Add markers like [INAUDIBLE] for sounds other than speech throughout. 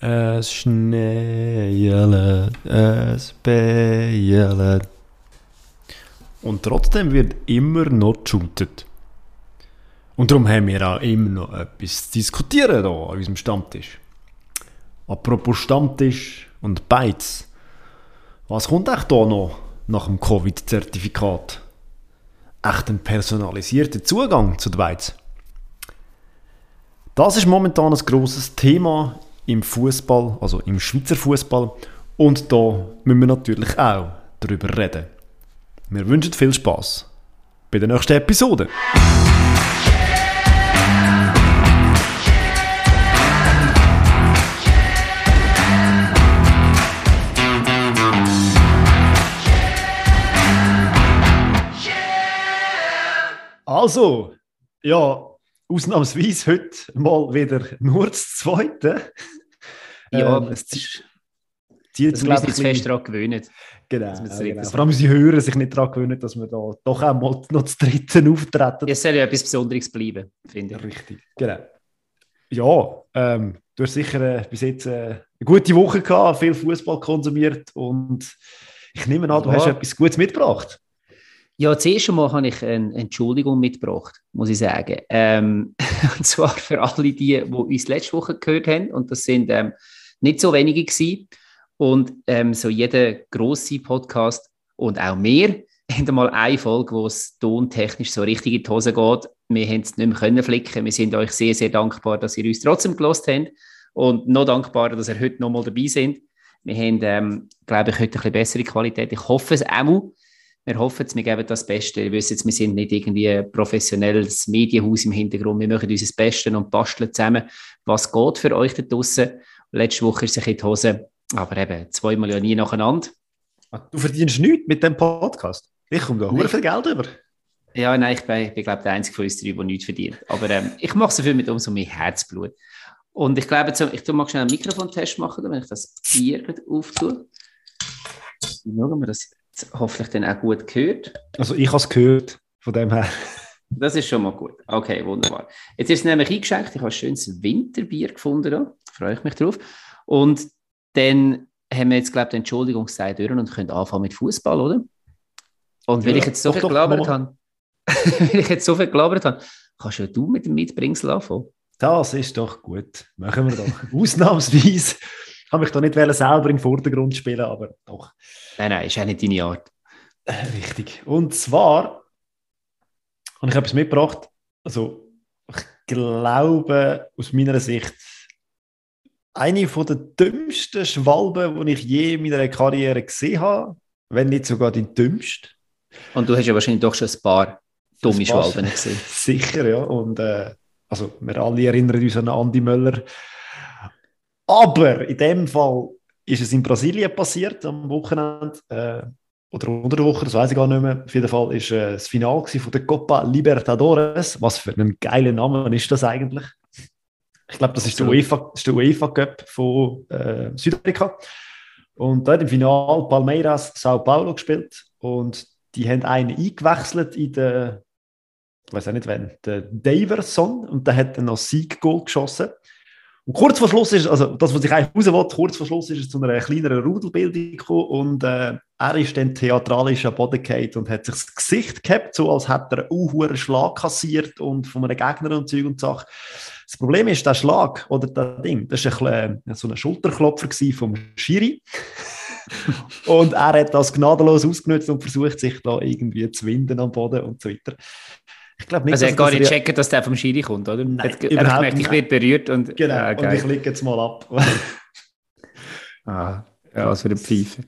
es schneit, es bejelt. Und trotzdem wird immer noch geshootet. Und darum haben wir auch immer noch etwas zu diskutieren hier an unserem Stammtisch. Apropos Stammtisch und Beiz. Was kommt echt hier noch nach dem Covid-Zertifikat? Echt ein personalisierter Zugang zu den Beiz? Das ist momentan ein grosses Thema im Fußball, also im Schweizer Fußball. Und da müssen wir natürlich auch darüber reden. Wir wünschen viel Spaß bei der nächsten Episode. Also, ja, ausnahmsweise heute mal wieder nur das Zweite. Ja, ähm, es ist. Die jetzt, das müssen jetzt fest daran gewöhnen. Genau, genau. Vor allem unsere Hörer sich nicht daran gewöhnen, dass wir da doch auch mal noch das Dritte [LAUGHS] auftreten. Es soll ja etwas Besonderes bleiben, finde ich. Richtig, genau. Ja, ähm, du hast sicher äh, bis jetzt äh, eine gute Woche gehabt, viel Fußball konsumiert und ich nehme an, du ja. hast etwas Gutes mitgebracht. Ja, zuerst einmal habe ich eine Entschuldigung mitgebracht, muss ich sagen. Ähm, [LAUGHS] und zwar für alle die, die uns letzte Woche gehört haben. Und das sind ähm, nicht so wenige gewesen. Und ähm, so jeder grosse Podcast und auch mehr [LAUGHS] haben mal eine Folge, wo es tontechnisch so richtig in die Hose geht. Wir haben es nicht mehr können flicken. Wir sind euch sehr, sehr dankbar, dass ihr uns trotzdem gelost habt. Und noch dankbarer, dass ihr heute noch mal dabei sind. Wir haben, ähm, glaube ich, heute ein bisschen bessere Qualität. Ich hoffe es auch. Wir hoffen, wir geben das Beste. Ihr wisst jetzt, wir sind nicht irgendwie ein professionelles Medienhaus im Hintergrund. Wir machen unser Bestes und basteln zusammen, was geht für euch da draußen. Letzte Woche ist sich in die Hose, aber eben zweimal ja nie nacheinander. Ah, du verdienst nichts mit dem Podcast? Ich komme da nee. viel Geld über. Ja, nein, ich bin, bin glaube der Einzige von uns drei, der nichts verdient. Aber ähm, ich mache es dafür mit umso mehr Herzblut. Und ich glaube, ich tue mal schnell einen Mikrofontest machen, wenn ich das Bier auftue. Schauen wir das hoffentlich dann auch gut gehört. Also ich habe es gehört, von dem her. Das ist schon mal gut. Okay, wunderbar. Jetzt ist es nämlich eingeschenkt. Ich habe ein schönes Winterbier gefunden. Da. Freue ich mich drauf. Und dann haben wir jetzt, glaube ich, die Entschuldigung gesagt und können anfangen mit Fußball, oder? Und wenn ja, ich jetzt so viel gelabert habe, [LAUGHS] wenn ich jetzt so viel gelabert habe, kannst ja du mit dem Mitbringsel anfangen. Das ist doch gut. Machen wir doch. Ausnahmsweise ich kann mich da nicht selber im Vordergrund spielen, aber doch. Nein, nein, ist auch nicht deine Art. Äh, richtig. Und zwar habe ich etwas mitgebracht. Also, ich glaube, aus meiner Sicht, eine der dümmsten Schwalben, die ich je in meiner Karriere gesehen habe, wenn nicht sogar die dümmste. Und du hast ja wahrscheinlich doch schon ein paar dumme Schwalben gesehen. [LAUGHS] Sicher, ja. Und äh, also, wir alle erinnern uns an Andi Möller, aber in dem Fall ist es in Brasilien passiert am Wochenende. Äh, oder unter der Woche, das weiß ich gar nicht mehr. Auf jeden Fall war äh, das Finale von der Copa Libertadores. Was für ein geiler Name ist das eigentlich? Ich glaube, das ist der UEFA, ist der UEFA Cup von äh, Südamerika. Und da hat im Finale Palmeiras Sao Paulo gespielt und die haben einen eingewechselt in der, ich weiß auch nicht wann, der Daverson und der hat dann noch Sieg-Goal geschossen. Und kurz vor Schluss ist, also das, was ich eigentlich will, kurz vor Schluss ist es zu einer kleineren Rudelbildung gekommen und äh, er ist dann theatralisch am Boden und hat sich das Gesicht gehabt, so als hätte er einen hohen Schlag kassiert und von einem Gegner und Zeug und Sachen. Das Problem ist, der Schlag oder das Ding, das war ein bisschen, so ein Schulterklopfer vom Schiri. [LAUGHS] und er hat das gnadenlos ausgenutzt und versucht, sich da irgendwie zu winden am Boden und so weiter. Ich glaube nicht, also er hat gar nicht checken, dass der vom Schiri kommt, oder? Nein, hat, er hat gemerkt, ich werde berührt und... Genau, ja, und ich lege jetzt mal ab. [LAUGHS] ah, ja, was für eine Pfeife.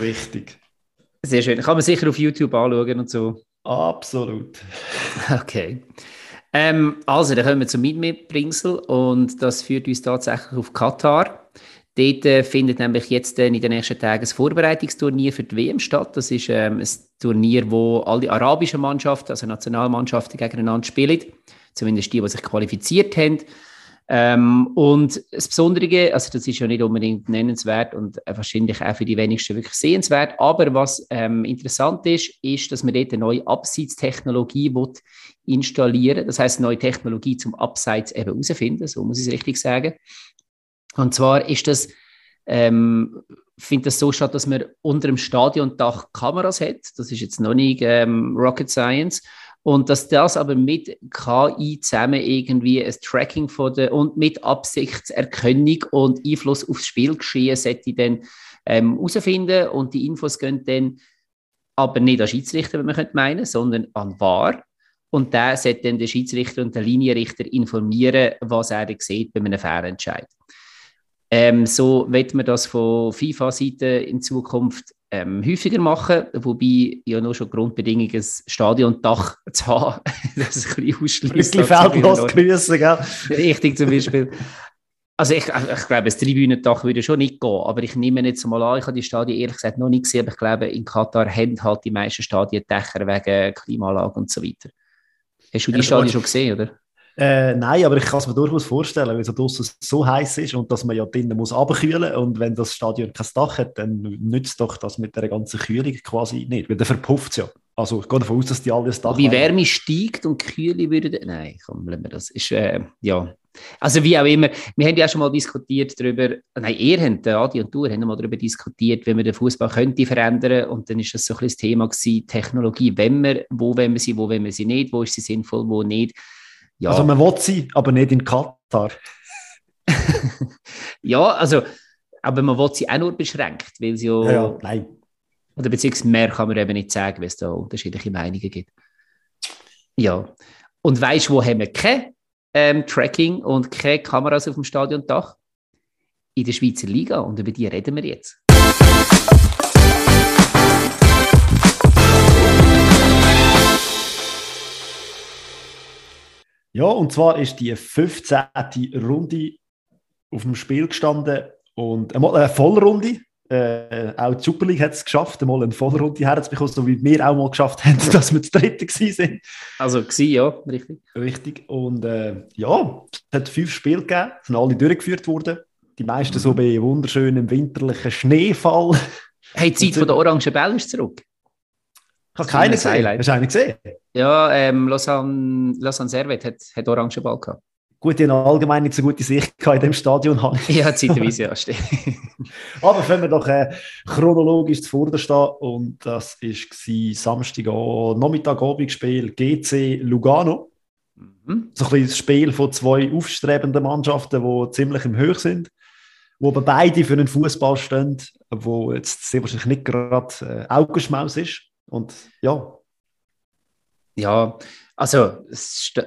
Richtig. Sehr schön. Kann man sicher auf YouTube anschauen und so. Absolut. [LAUGHS] Okay. Ähm, also, dann kommen wir zum Mitbringsel und das führt uns tatsächlich auf Katar. Dort äh, findet nämlich jetzt äh, in den nächsten Tagen ein Vorbereitungsturnier für die WM statt. Das ist ähm, ein Turnier, wo alle arabischen Mannschaften, also Nationalmannschaften, gegeneinander spielen. Zumindest die, die sich qualifiziert haben. Ähm, und das Besondere, also das ist ja nicht unbedingt nennenswert und wahrscheinlich auch für die wenigsten wirklich sehenswert, aber was ähm, interessant ist, ist, dass man dort eine neue Abseitstechnologie installieren. Das heißt neue Technologie zum Abseits eben herausfinden, so muss ich es richtig sagen. Und zwar ist das, ähm, findet das so statt, dass man unter dem Stadiondach Kameras hat. Das ist jetzt noch nicht ähm, Rocket Science. Und dass das aber mit KI zusammen irgendwie ein Tracking von der und mit Absichtserkennung und Einfluss aufs Spielgeschehen sollte dann ähm, herausfinden und die Infos gehen dann aber nicht an Schiedsrichter, wenn man könnte meinen, sondern an VAR. Und der sollte dann den Schiedsrichter und den Linienrichter informieren, was er sieht bei einem Fehlentscheid. Ähm, so wird man das von FIFA-Seite in Zukunft ähm, häufiger machen, wobei ja noch schon Grundbedingung ein Stadiondach [LAUGHS] zu haben, das ist ein bisschen ausschließt. Ein feldlos grüßen, gell? Richtig, zum Beispiel. Also ich, ich glaube, das Tribünendach würde schon nicht gehen, aber ich nehme jetzt mal an, ich habe die Stadien ehrlich gesagt noch nicht gesehen, aber ich glaube, in Katar haben halt die meisten Stadien Dächer wegen Klimaanlage und so weiter. Hast du die ja, Stadien schon gesehen, oder? Äh, nein, aber ich kann es mir durchaus vorstellen, weil es draußen so heiß ist und dass man ja drinnen muss abkühlen und wenn das Stadion kein Dach hat, dann nützt doch das mit der ganzen Kühlung quasi nicht, weil dann verpufft es ja. Also ich gehe davon aus, dass die alles Dach Wie Wärme steigt und Kühle würde... Nein, komm, lassen wir das. Ist, äh, ja... Also wie auch immer, wir haben ja schon mal diskutiert darüber, nein, ihr habt, Adi und du, haben mal darüber diskutiert, wie man den Fußball könnte verändern und dann ist das so ein bisschen das Thema gewesen, Technologie, wenn wir, wo wollen wir sie, wo wollen wir sie nicht, wo ist sie sinnvoll, wo nicht. Ja. Also man will sie, aber nicht in Katar. [LAUGHS] ja, also, aber man will sie auch nur beschränkt, weil sie ja... ja, nein. Oder beziehungsweise mehr kann man eben nicht sagen, weil es da unterschiedliche Meinungen gibt. Ja. Und weißt du, wo haben wir kein ähm, Tracking und keine Kameras auf dem Stadiondach? In der Schweizer Liga und über die reden wir jetzt. Ja, und zwar ist die 15. Runde auf dem Spiel gestanden und einmal eine Vollrunde. Äh, auch die Super League hat es geschafft, einmal eine Vollrunde herzubekommen, so wie wir auch mal geschafft haben, [LAUGHS] dass wir das Dritte sind. Also gewesen, ja, richtig. Richtig. Und äh, ja, es hat fünf Spiele gegeben, sind alle durchgeführt worden. Die meisten mhm. so bei wunderschönem winterlichen Schneefall. Hey, die [LAUGHS] Zeit von der orangen Bälle ist zurück. Ich habe keine gesehen. Hast du einen gesehen? Ja, ähm, Lausanne, Lausanne Servet hat, hat Orangenball gehabt. Gut, die haben allgemein nicht so gute Sicht in dem Stadion. ja, zeitweise, ja, stimmt. [LAUGHS] Aber wenn wir doch äh, chronologisch zuvor stehen, und das war Samstag, Nachmittagabendspiel GC Lugano. Mhm. So ein bisschen das Spiel von zwei aufstrebenden Mannschaften, die ziemlich im Höch sind, wo aber beide für einen Fußball stehen, wo jetzt sehr wahrscheinlich nicht gerade äh, Augenschmaus ist. Und ja. Ja, also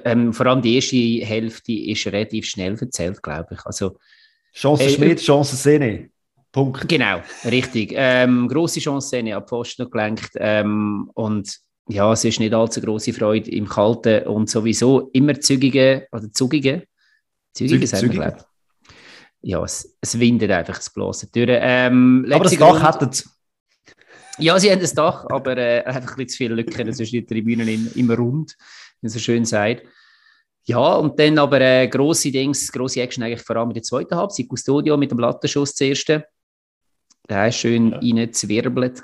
ähm, vor allem die erste Hälfte ist relativ schnell erzählt, glaube ich. Also, Chance äh, Schmidt, Chance Sene. Punkt. Genau, richtig. Ähm, grosse Chance Sene ab Pfosten gelenkt. Ähm, und ja, es ist nicht allzu große Freude im Kalten und sowieso immer zügige oder zugige. Zügige, sagen wir, glaube Ja, es, es windet einfach, es bloße Türen. Ähm, Aber das Dach hat es. Ja, sie haben das Dach, aber äh, einfach ein bisschen zu viele Lücken. Das ist die Tribünen im, im Rund, wie so schön sagt. Ja, und dann aber äh, grosse Dings, grosse Action eigentlich vor allem in der zweiten Halbzeit. Custodio mit dem Lattenschuss zuerst. Der war schön ja. reingezwirbelt.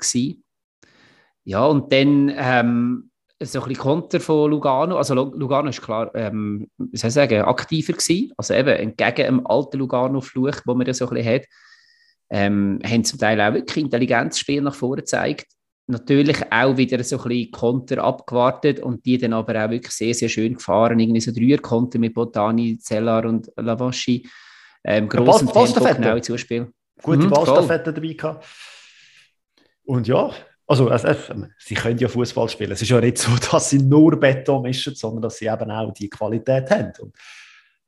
Ja, und dann ähm, so ein bisschen Konter von Lugano. Also Lugano ist klar, ähm, wie soll ich sagen, aktiver gewesen. Also eben entgegen dem alten Lugano-Fluch, wo man das so ein bisschen hat ähm, haben zum Teil auch wirklich Intelligenzspiel nach vorne gezeigt. Natürlich auch wieder so ein bisschen Konter abgewartet und die dann aber auch wirklich sehr, sehr schön gefahren. Irgendwie so Dreier-Konter mit Botani, Zellar und Lavaschi. Ähm, grossen ja, Tempo, genau Zuspiel. Gute mhm, Ballstaffette dabei gehabt. Und ja, also, also, sie können ja Fußball spielen. Es ist ja nicht so, [LAUGHS] dass sie nur Beton mischen, sondern dass sie eben auch die Qualität haben. Und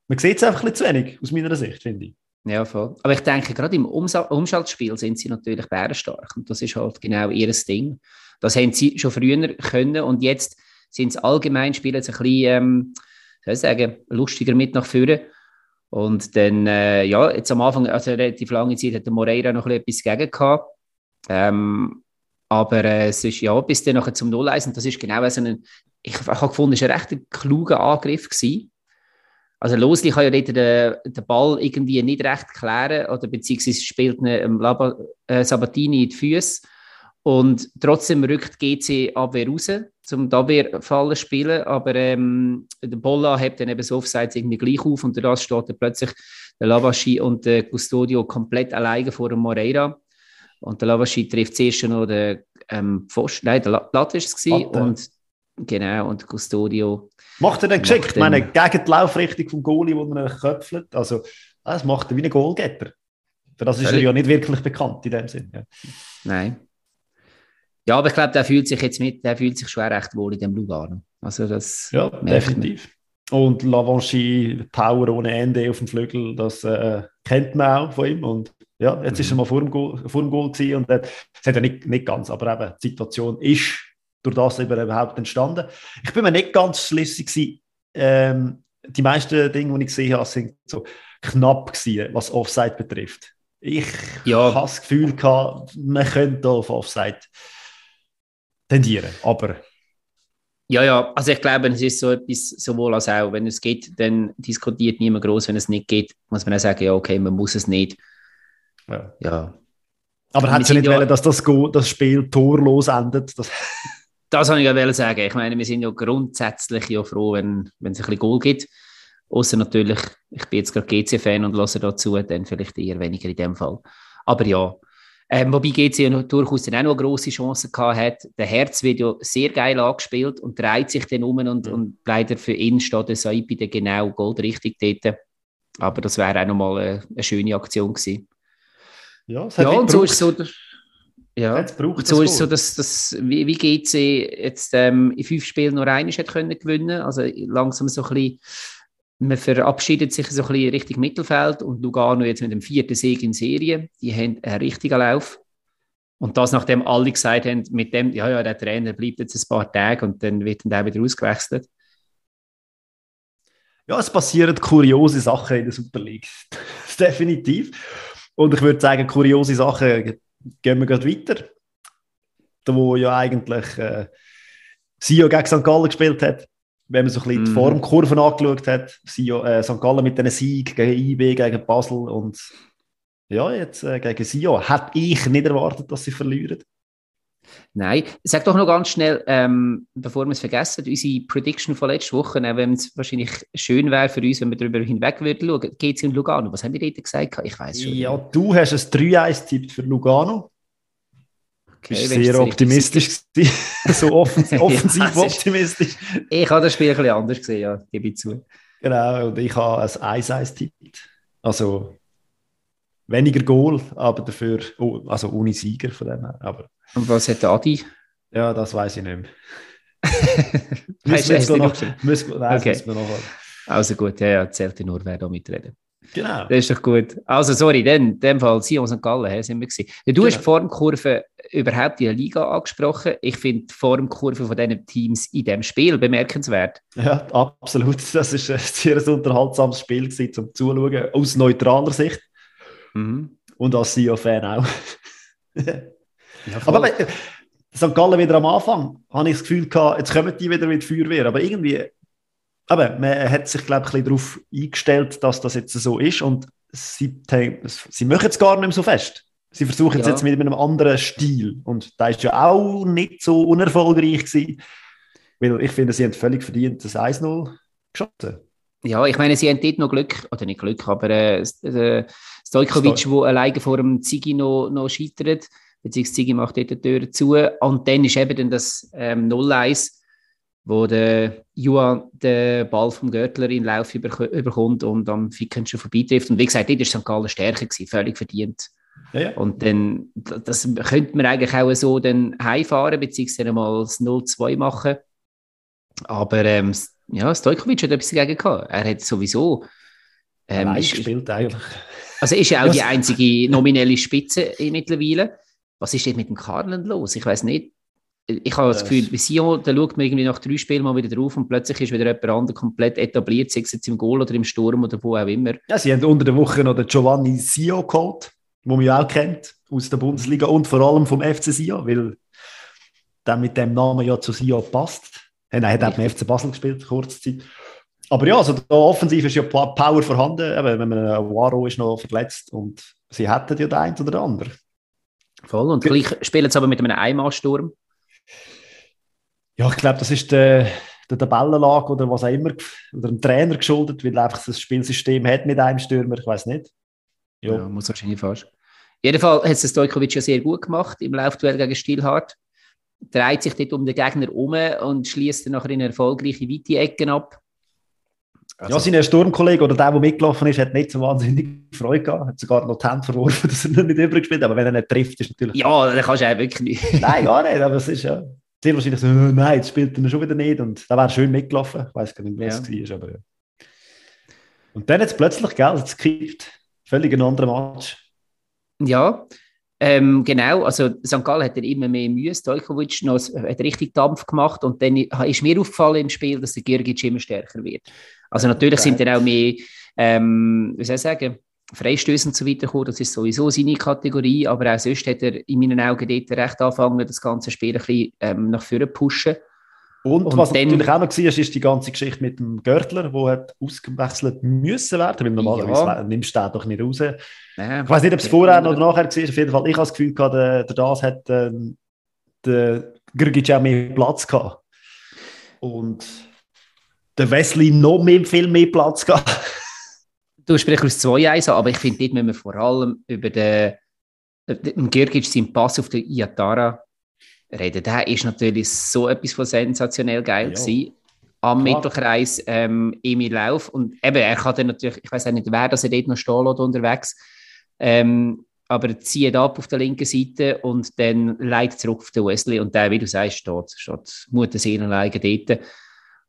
man sieht es einfach ein bisschen zu wenig, aus meiner Sicht, finde ich. Ja, voll. Aber ich denke, gerade im Umschaltspiel sind sie natürlich bärenstark. Und das ist halt genau ihr Ding. Das haben sie schon früher können und jetzt sind sie allgemein, spielen sie ein bisschen, ähm, soll ich sagen, lustiger mit nach vorne. Und dann, äh, ja, jetzt am Anfang, also relativ lange Zeit, hat der Moreira noch etwas gegen gehabt. Ähm, aber äh, es ist ja bis dann nachher zum Null und das ist genau so ein, ich, ich habe gefunden, es war ein recht kluger Angriff gewesen. Also Losli kann ja dort den, den Ball irgendwie nicht recht klären oder beziehungsweise spielt ähm, Laba, äh, Sabatini in die Füße Und trotzdem rückt GC Abwehr raus, zum Abwehrfallen zu spielen. Aber ähm, der Bolla hebt dann eben so Offsides irgendwie gleich auf und da steht dann plötzlich der Lavaschi und der Custodio komplett alleine vor dem Moreira. Und der Lavaschi trifft zuerst noch den ähm, Pfosten, nein, der Latte war es. Und genau, und Custodio. Macht er dann geschickt? Ich meine, gegen die Laufrichtung vom Goalie, wo man köpfelt. Also, das macht er wie ein Goalgetter. Für das ist er ja nicht wirklich bekannt in dem Sinn. Ja. Nein. Ja, aber ich glaube, der fühlt sich jetzt mit, der fühlt sich schon recht wohl in dem Lugano. Also das ja, definitiv. Und Lavanchi Power ohne Ende auf dem Flügel, das äh, kennt man auch von ihm. Und ja, jetzt mhm. ist er mal vor dem Goal, vor dem Goal gewesen und das hat ja nicht, nicht ganz, aber eben, die Situation ist durch das eben überhaupt entstanden. Ich bin mir nicht ganz schlüssig gewesen. Ähm, die meisten Dinge, die ich gesehen habe, sind so knapp gewesen, was Offside betrifft. Ich ja. habe das Gefühl gehabt, man könnte auf Offside tendieren. Aber. Ja, ja, also ich glaube, es ist so etwas sowohl als auch. Wenn es geht, dann diskutiert niemand groß. Wenn es nicht geht, muss man auch sagen, ja, okay, man muss es nicht. Ja. ja. Aber hat sie nicht ja, wollen, dass das, Go das Spiel torlos endet? Das, das habe ich ja sagen. Ich meine, wir sind ja grundsätzlich ja froh, wenn, wenn es ein bisschen Goal gibt. Außer natürlich, ich bin jetzt gerade GC-Fan und lasse dazu, dann vielleicht eher weniger in dem Fall. Aber ja, ähm, wobei GC ja durchaus dann auch noch grosse Chance gehabt hat. Der Herz wird ja sehr geil angespielt und dreht sich dann um und, mhm. und leider für ihn steht der Saipi dann genau goldrichtig dort. Aber das wäre auch nochmal eine, eine schöne Aktion gewesen. Ja, ja und so ist so der, ja, jetzt braucht so ist so, dass, dass wie, wie GC jetzt ähm, in fünf Spielen nur eines hat können gewinnen. Also langsam so ein bisschen man verabschiedet sich so ein bisschen Richtung Mittelfeld und Lugano jetzt mit dem vierten Sieg in Serie. Die haben einen richtigen Lauf. Und das, nachdem alle gesagt haben, mit dem, ja, ja, der Trainer bleibt jetzt ein paar Tage und dann wird dann wieder ausgewechselt. Ja, es passieren kuriose Sachen in der Super League. [LAUGHS] Definitiv. Und ich würde sagen, kuriose Sachen gehen wir gerade weiter. Wo ja eigentlich äh, Sio gegen St. Gallen gespielt hat wenn man so ein bisschen mm. die mhm. Formkurven angeschaut hat, Sio, äh, St. Gallen mit einem Sieg gegen IB, gegen Basel und ja, jetzt äh, gegen Sio, hätte ich nicht erwartet, dass sie verlieren. Nein, sag doch noch ganz schnell, ähm, bevor wir es vergessen, unsere Prediction von letzter Woche, äh, wenn es wahrscheinlich schön wäre für uns, wenn wir darüber hinweg würden schauen, geht es in Lugano. Was haben wir dort gesagt? Ich weiß schon. Ja, du hast ein 3-1-Tipp für Lugano. Okay, bist sehr optimistisch [LAUGHS] so offensiv, offensiv optimistisch. Ich habe das Spiel ein bisschen anders gesehen, ja, gebe ich zu. Genau, und ich habe ein 1-1 tippt. Also weniger Goal, aber dafür, oh, also ohne Sieger von dem her. Aber, und was hat Adi? Ja, das weiß ich nicht mehr. [LAUGHS] weißt du, noch, noch, müssen, nein, okay. müssen wir noch Also gut, ja, ja, zählt nur, wer da mitreden. Genau. Das ist doch gut. Also, sorry, dann, in dem Fall Sion St. Gallen he, sind wir gewesen. Du genau. hast die Formkurve überhaupt in der Liga angesprochen. Ich finde die Formkurve von diesen Teams in diesem Spiel bemerkenswert. Ja, absolut. Das ist ein sehr unterhaltsames Spiel gewesen, zum Zuschauen, aus neutraler Sicht. Mhm. Und als Sion-Fan auch. [LAUGHS] ja, Aber St. Gallen wieder am Anfang, habe ich das Gefühl gehabt, jetzt kommen die wieder mit Feuerwehr. Aber irgendwie aber man hat sich, glaube ich, darauf eingestellt, dass das jetzt so ist und sie, sie machen es gar nicht mehr so fest. Sie versuchen es ja. jetzt mit einem anderen Stil und da ist ja auch nicht so unerfolgreich gewesen, weil ich finde, sie haben völlig verdient das 1-0 geschossen. Ja, ich meine, sie haben dort noch Glück, oder nicht Glück, aber äh, äh, Stojkovic, der alleine vor dem Zigi noch, noch scheitert, beziehungsweise Zigi macht dort die Tür zu und dann ist eben dann das ähm, 0-1 wo der Juan den Ball vom Görtler in Lauf überkommt und am Ficken schon vorbeitrifft. Und wie gesagt, dort war St. Gallen stärker, gewesen, völlig verdient. Ja, ja. Und dann, das könnte man eigentlich auch so dann heimfahren, beziehungsweise mal das 0-2 machen. Aber ähm, ja, Stojkovic hat etwas dagegen gehabt. Er hat sowieso. Ähm, ist, gespielt eigentlich. Also ist ja auch die einzige nominelle Spitze mittlerweile. Was ist denn mit dem Karlen los? Ich weiß nicht ich habe das Gefühl, bei Sion, da schaut man irgendwie nach drei Spielen mal wieder drauf und plötzlich ist wieder jemand anderes komplett etabliert, sei es jetzt im Goal oder im Sturm oder wo auch immer. Ja, sie haben unter der Woche noch den Giovanni Sio geholt, den man ja auch kennt aus der Bundesliga und vor allem vom FC Sion, weil der mit dem Namen ja zu Sion passt. Er hat auch beim FC Basel gespielt, kurze Zeit. Aber ja, also da offensiv ist ja Power vorhanden, eben, wenn man äh, Waro ist noch verletzt und sie hätten ja den einen oder den anderen. Voll. Und gleich spielen sie aber mit einem Einmalsturm. Ja, ich glaube, das ist der, der Tabellenlage oder was auch immer, oder dem Trainer geschuldet, weil einfach das Spielsystem hat mit einem Stürmer, ich weiß nicht. Ja. ja, muss wahrscheinlich fast. Jedenfalls hat es Stojkovic ja sehr gut gemacht im Laufduell gegen Stilhardt. Dreht sich dort um den Gegner um und schließt dann nachher in erfolgreiche weite Ecken ab. Also, ja, sein Sturmkollege oder der, der mitgelaufen ist, hat nicht so wahnsinnig Freude gehabt. Hat sogar noch die Hände verworfen, [LAUGHS] dass er nicht übergespielt Aber wenn er nicht trifft, ist natürlich. Ja, dann kannst du auch wirklich nicht. [LAUGHS] Nein, gar nicht. Aber es ist ja sehr wahrscheinlich so, nein, jetzt spielt er schon wieder nicht. Und da wäre schön mitgelaufen. Ich weiß gar nicht, was ja. es war. Aber ja. Und dann jetzt plötzlich, gell, es kippt. Völlig ein anderer Match. Ja, ähm, genau, also St. Gallen hat er immer mehr Mühe, Stojkovic noch, hat richtig Dampf gemacht und dann ist mir aufgefallen im Spiel, dass der Girgic immer stärker wird. Also natürlich okay. sind dann auch mehr, ähm, wie soll ich sagen, Freistöße und so weiter gekommen, das ist sowieso seine Kategorie, aber auch sonst hat er in meinen Augen dort recht angefangen, das ganze Spiel ein bisschen ähm, nach vorne zu pushen. Und, und was dann, natürlich auch noch war, ist die ganze Geschichte mit dem Görtler, der hat ausgewechselt müssen werden, weil normalerweise ja. nimmst du den doch nicht raus. Ja, ich weiß nicht, ob es vorher oder nachher war, auf jeden Fall, ich habe das Gefühl gehabt, der, der das hat äh, der Grgic auch mehr Platz gehabt. Und der Wesley noch mehr, viel mehr Platz gehabt. Du sprichst aus zwei Eisen, aber ich finde, dort müssen wir vor allem über den, den Girgic seinen Pass auf den Iatara reden. Der ist natürlich so etwas von sensationell geil ja. gewesen. Am Klar. Mittelkreis ähm, Emil Lauf. Und eben, er kann dann natürlich, ich weiß auch nicht, wer dass er dort noch stehen lässt unterwegs. Ähm, aber er zieht ab auf der linken Seite und dann leitet zurück auf den Wesley. Und der, wie du sagst, steht, steht Mutterseelenleigen dort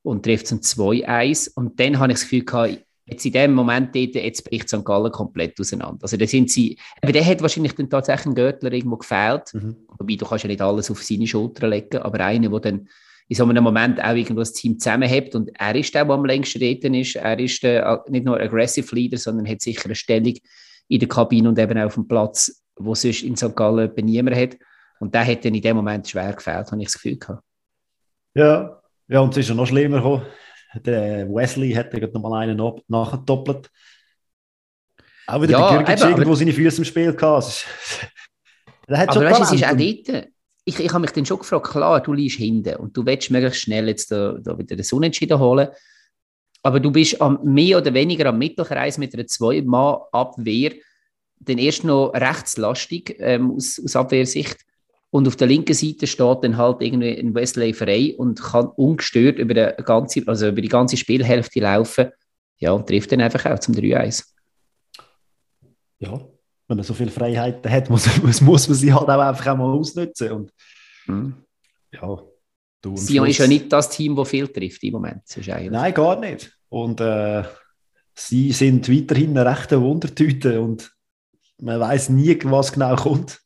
und trifft zum 2-1. Und dann habe ich das Gefühl gehabt, jetzt in dem Moment dort, jetzt bricht St. Gallen komplett auseinander. Also da sind sie, aber der hat wahrscheinlich dann tatsächlich ein Görtler irgendwo gefehlt, mhm. wobei du kannst ja nicht alles auf seine Schulter legen, aber einer, der dann in so einem Moment auch irgendwo das Team zusammenhält und er ist der, der am längsten dort ist, er ist der, nicht nur Aggressive Leader, sondern hat sicher eine Stellung in der Kabine und eben auch auf dem Platz, wo sonst in St. Gallen niemand hat und der hat dann in dem Moment schwer gefehlt, habe ich das Gefühl gehabt. Ja, ja und es ist ja noch schlimmer gekommen der Wesley hat noch mal einen nachgedoppelt. Auch wieder ja, der Girgic irgendwo seine Füße im Spiel gehabt. [LAUGHS] der hat aber schon weißt, es ist auch dort, ich, ich habe mich dann schon gefragt, klar, du liegst hinten und du willst möglichst schnell jetzt da, da wieder den Unentschieden holen, aber du bist am, mehr oder weniger am Mittelkreis mit einer Zwei-Mann-Abwehr, dann erst noch rechtslastig ähm, aus, aus Abwehrsicht und auf der linken Seite steht dann halt irgendwie ein Wesley frei und kann ungestört über die ganze, also über die ganze Spielhälfte laufen. Ja, und trifft dann einfach auch zum 3-1. Ja, wenn man so viele Freiheiten hat, [LAUGHS] muss, muss, muss man sie halt auch einfach auch mal ausnutzen. Und, mhm. Ja, du Sion ist ja nicht das Team, das viel trifft im Moment. Nein, gar nicht. Und äh, sie sind weiterhin eine rechte Wundertüte und man weiß nie, was genau kommt.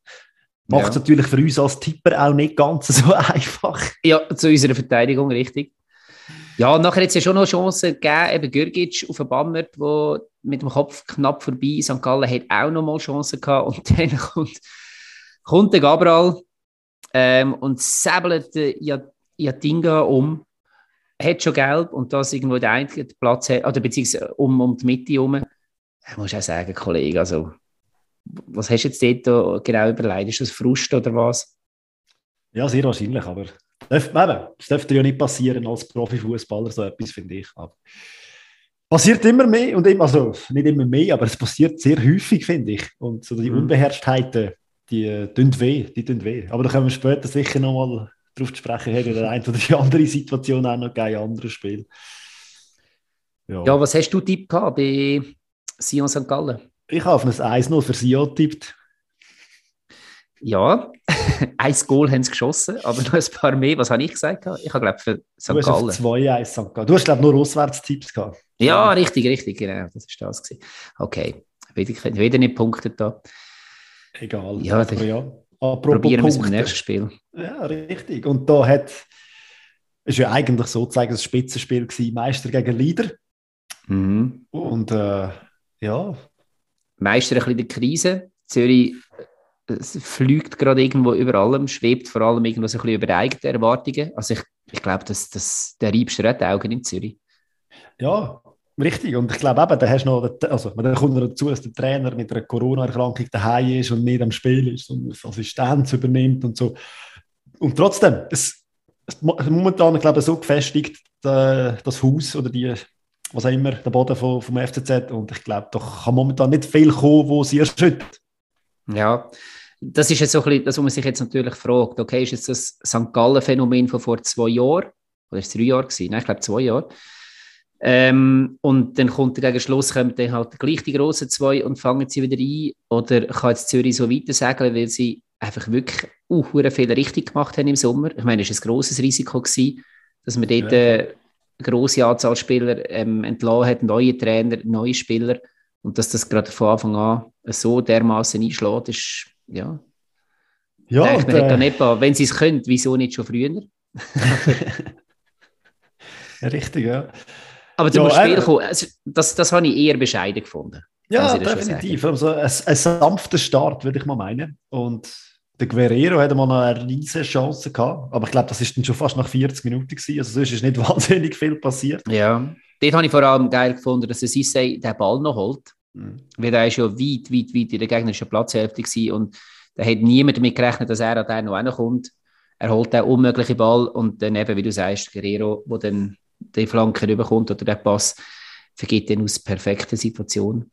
Macht es ja. natürlich für uns als Tipper auch nicht ganz so [LAUGHS] einfach. Ja, zu unserer Verteidigung, richtig. Ja, nachher hat es ja schon noch Chancen gegeben, eben Gürgic auf den Bammert, der mit dem Kopf knapp vorbei, St. Gallen hat auch noch mal Chancen gehabt und [LAUGHS] dann kommt, kommt der Gabral ähm, und säbelt Jatinga um, hat schon gelb und das irgendwo der einzige Platz hat, oder beziehungsweise um, um die Mitte herum. Ich muss auch sagen, Kollege, also was hast du jetzt dort genau überlegt? Ist das Frust oder was? Ja, sehr wahrscheinlich, aber es dürfte ja nicht passieren als Profifußballer, so etwas, finde ich. Aber passiert immer mehr und immer, also nicht immer mehr, aber es passiert sehr häufig, finde ich. Und so die mhm. Unbeherrschtheiten, die äh, tun weh, die tun weh. Aber da können wir später sicher nochmal drauf zu sprechen, hätte der eine oder die andere Situation auch noch ein anderes Spiel. Ja. ja, was hast du Tipp gehabt bei Sion St. Gallen? Ich habe auf ein 1-0 für Sion getippt. Ja, [LAUGHS] ein Goal haben sie geschossen, aber noch ein paar mehr. Was habe ich gesagt? Ich habe, glaube für St. Du Gallen. 2-1 St. Gallen. Du hast, glaube ich, nur Auswärtstipps gehabt. Ja, richtig, richtig, genau. Das ist das. Gewesen. Okay, wieder, wieder nicht punktet da. Egal. Ja, aber ja. probieren wir es im nächsten Spiel. Ja, richtig. Und da hat ist ja eigentlich sozusagen das Spitzenspiel gewesen, Meister gegen Leader. Mhm. Und äh, ja, Meister ein bisschen der Krise. Zürich fliegt gerade irgendwo über allem, schwebt vor allem irgendwo so ein bisschen über eigene Erwartungen. Also ich, ich glaube, dass, dass der Reibster hat Augen in Zürich. Ja, Richtig, und ich glaube eben, da hast noch, also dann kommt noch dazu, dass der Trainer mit einer Corona-Erkrankung daheim ist und nicht am Spiel ist und Assistenz übernimmt und so. Und trotzdem, es, es momentan, glaube ich, so gefestigt, das Haus oder die, was auch immer, der Boden vom, vom FCZ und ich glaube, da kann momentan nicht viel kommen, wo sie erschüttert. Ja, das ist jetzt so ein bisschen, das, was man sich jetzt natürlich fragt, okay, ist jetzt das St. Gallen-Phänomen von vor zwei Jahren, oder ist es drei Jahre gewesen? Nein, ich glaube zwei Jahre. Ähm, und dann kommt gegen Schluss, kommen dann halt gleich die grossen zwei und fangen sie wieder ein. Oder kann jetzt Zürich so weiter sagen, weil sie einfach wirklich uh, viele richtig gemacht haben im Sommer. Ich meine, es war ein grosses Risiko, gewesen, dass man dort ja. Grosse Anzahl Spieler ähm, entlassen hat, neue Trainer, neue Spieler. Und dass das gerade von Anfang an so dermaßen einschlägt, ist, ja. Ja, und, äh, nicht, wenn sie es können, wieso nicht schon früher? [LAUGHS] Richtig, ja. Aber zum ja, Spiel kommen, also, das, das habe ich eher bescheiden gefunden. Ja, definitiv. Also ein, ein sanfter Start, würde ich mal meinen. Und der Guerrero hatte mal noch eine riesige Chance gehabt, aber ich glaube, das ist dann schon fast nach 40 Minuten gewesen. Also sonst ist nicht [LAUGHS] wahnsinnig viel passiert. Ja, dort habe ich vor allem geil gefunden, dass der Sissé den Ball noch holt. Mhm. Weil er ist ja weit, weit, weit in der gegnerischen Platzhälfte gewesen und da hat niemand damit gerechnet, dass er an den noch kommt. Er holt den unmöglichen Ball und dann eben, wie du sagst, Guerrero, der dann die Flanke rüberkommt oder der Pass, vergeht dann aus perfekter Situation.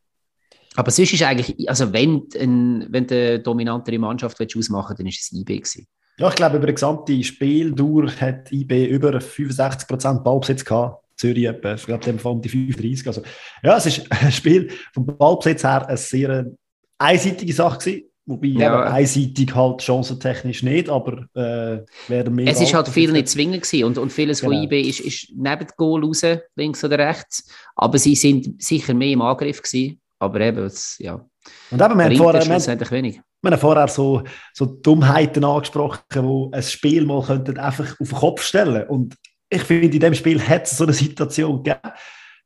Aber sonst ist eigentlich, also wenn, ein, wenn du dominantere Mannschaft ausmachen willst, dann ist es IB gewesen. Ja, ich glaube, über die gesamte Spieldauer hat IB über 65% Ballbesitz gehabt. Zürich etwa, ich glaube, dem Fall um die 35. Also, ja, es ist ein Spiel vom Ballbesitz her eine sehr einseitige Sache gewesen. Wobei ja. einseitig halt chancentechnisch nicht, aber äh, werden mehr. Es ist halt viel nicht zwingend gewesen und, und vieles genau. von IB ist, ist neben dem Goal raus, links oder rechts. Aber sie sind sicher mehr im Angriff gewesen. Aber eben, es, ja. Und eben, wir haben vorher, wir, wenig. wir haben vorher so, so Dummheiten angesprochen, wo ein Spiel mal könnten einfach auf den Kopf stellen. Und ich finde, in dem Spiel hat es so eine Situation gegeben.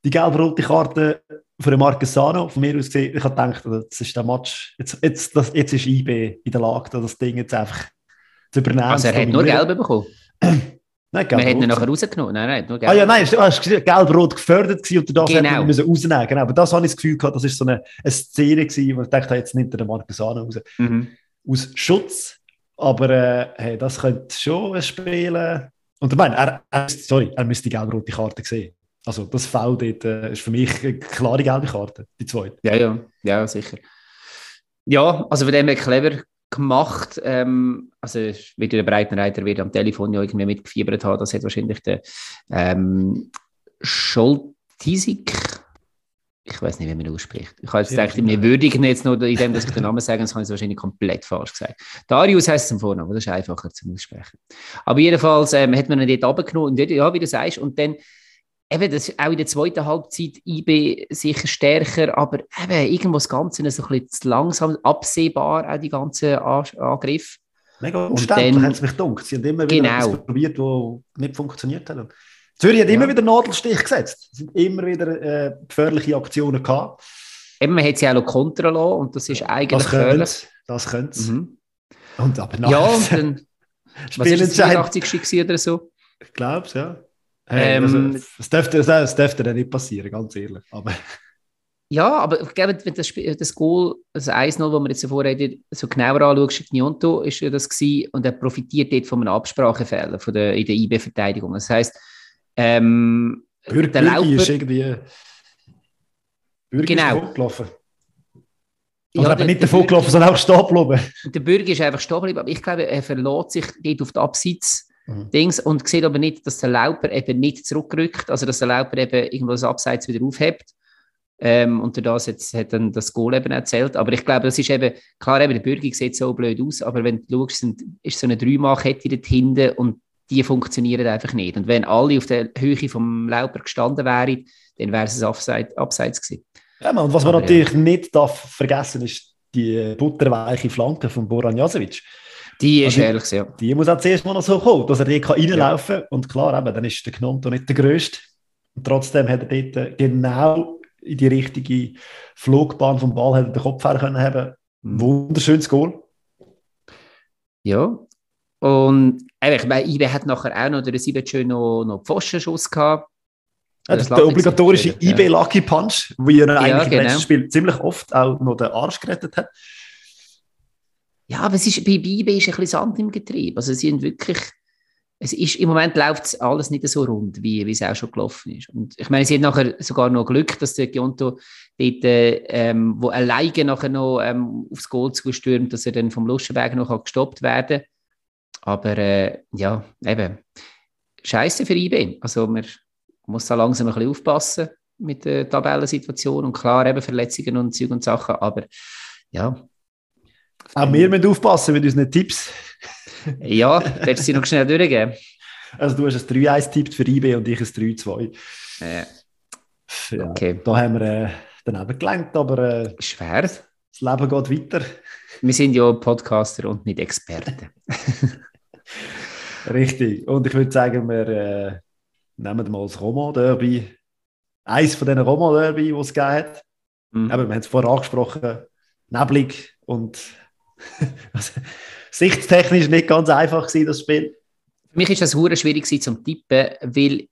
Die gelb-rote Karte von Marquesano, von mir aus gesehen, ich habe gedacht, das ist der Match, jetzt, jetzt, das, jetzt ist IB in der Lage, das Ding jetzt einfach zu übernehmen. Also er hat nur Gelb bekommen? [CLEARS THROAT] Nein, gelb Wir hätten ihn nachher rausgenommen. Nein, nein, nur gelb. Ah ja, nein, du hast gelb-rot gefördert gewesen und das genau. müssen rausnehmen. Genau, aber das habe ich das Gefühl gehabt, das ist so eine, eine Szene gewesen, wo ich dachte, jetzt nimmt er den Marquesano raus. Mhm. Aus Schutz. Aber äh, hey, das könnte schon spielen. Und ich meine, er, er, sorry, er müsste die gelb-rote Karte sehen. Also das Foul dort äh, ist für mich eine klare gelbe Karte, die zweite. Ja, ja, ja, sicher. Ja, also von dem her clever gemacht. Ähm, also wie der Breitenreiter wird am Telefon ja irgendwie mitgefiebert haben, das hat wahrscheinlich der ähm, Scholtisik, ich weiß nicht, wie man ausspricht. Ich habe jetzt gedacht, wir würdigen jetzt nur in dem, dass ich den Namen sage, das habe ich wahrscheinlich komplett falsch gesagt. Darius heißt es im Vornamen, das ist einfacher zu aussprechen. Aber jedenfalls ähm, hat man ihn dort runtergenommen und ja, wie du sagst, und dann eben, das auch in der zweiten Halbzeit IB sicher stärker, aber eben irgendwo das Ganze so ein bisschen zu langsam, absehbar, auch die ganzen Angriffe. Mega umständlich, hat es mich gedacht. Sie haben immer wieder genau. etwas probiert, was nicht funktioniert hat. Zürich hat ja. immer wieder Nadelstich gesetzt. Es sind immer wieder äh, gefährliche Aktionen gehabt. Eben, man hat sie auch noch kontra und das ist eigentlich das gefährlich. Das könnte. Mhm. Und aber nachher... Ja, und dann... [LAUGHS] was ist das, 80 oder so? Ich glaube es, ja. Hey, ähm, also, das, dürfte, das dürfte dann nicht passieren, ganz ehrlich. Aber. [LAUGHS] Ja, aber ich glaube, wenn das, das Goal, das 1-0, das wir jetzt vorher so genauer anschauen, Gnonto ist ja das gewesen, und er profitiert dort von einem Absprachefehler von der, in der IB-Verteidigung. Das heisst, ähm, Bürger, der Lauper, ist irgendwie Bürger genau. ist. Oder ja, eben nicht davon gelaufen, sondern auch stehen. Der Bürger ist einfach stehen geblieben, aber ich glaube, er verlässt sich dort auf die Abseits- mhm. Dings und sieht aber nicht, dass der Lauper eben nicht zurückrückt, also dass der Lauper eben irgendwo das Abseits wieder aufhebt. Ähm, und das jetzt hat dann das Goal eben erzählt. Aber ich glaube, das ist eben, klar, eben, der Bürger sieht so blöd aus, aber wenn du schaust, sind, ist so eine Dreimal-Kette dort hinten und die funktionieren einfach nicht. Und wenn alle auf der Höhe vom Lauper gestanden wären, dann wäre es Abseits, Abseits gewesen. Ja, und was man aber, natürlich ja. nicht darf vergessen ist die butterweiche Flanke von Boran Jasovic. Die ist also, ehrlich, ja. Die muss auch zuerst mal noch so kommen, dass er dort reinlaufen kann. Ja. Und klar, eben, dann ist der Knonto nicht der Größte. Und trotzdem hat er dort genau in die richtige Flugbahn vom Ball hat den Kopf her können haben. Mhm. Wunderschönes Goal. Ja. Und ich meine, IB hat nachher auch noch der 7 schön noch, noch Pfostenschuss gehabt. Ja, der obligatorische IB Lucky Punch, wie er eigentlich ja, genau. im letzten Spiel ziemlich oft auch noch den Arsch gerettet hat. Ja, aber es ist, bei IB ist ein bisschen Sand im Getriebe. Also sie sind wirklich, es ist, im Moment läuft alles nicht so rund, wie, wie es auch schon gelaufen ist. Und ich meine, sie haben nachher sogar noch Glück, dass der Gionto dort, ähm, wo alleine nachher noch ähm, aufs Goal zustürmt, dass er dann vom Luschenberg noch gestoppt werden kann. Aber äh, ja, eben, scheiße für IB. Also man muss da langsam ein bisschen aufpassen mit der Tabellensituation und klar eben Verletzungen und Zeug und Sachen, aber ja, auch wir müssen aufpassen mit unseren Tipps. ja, willst du sie noch schnell durchgeben? Also du hast ein 3-1-Tipp für IB und ich ein 3-2. Ja. ja. Okay. Da haben wir äh, daneben gelenkt, aber... Äh, Schwer. Das Leben geht weiter. Wir sind ja Podcaster und nicht Experten. [LAUGHS] Richtig. Und ich würde sagen, wir äh, nehmen mal das Roma-Derby. Eins von diesen Roma-Derby, die es gegeben hat. Mhm. Aber wir haben es vorher angesprochen. Neblig und [LAUGHS] sichtstechnisch nicht ganz einfach gewesen, das Spiel. Für mich ist das hure schwierig zum Tippen, weil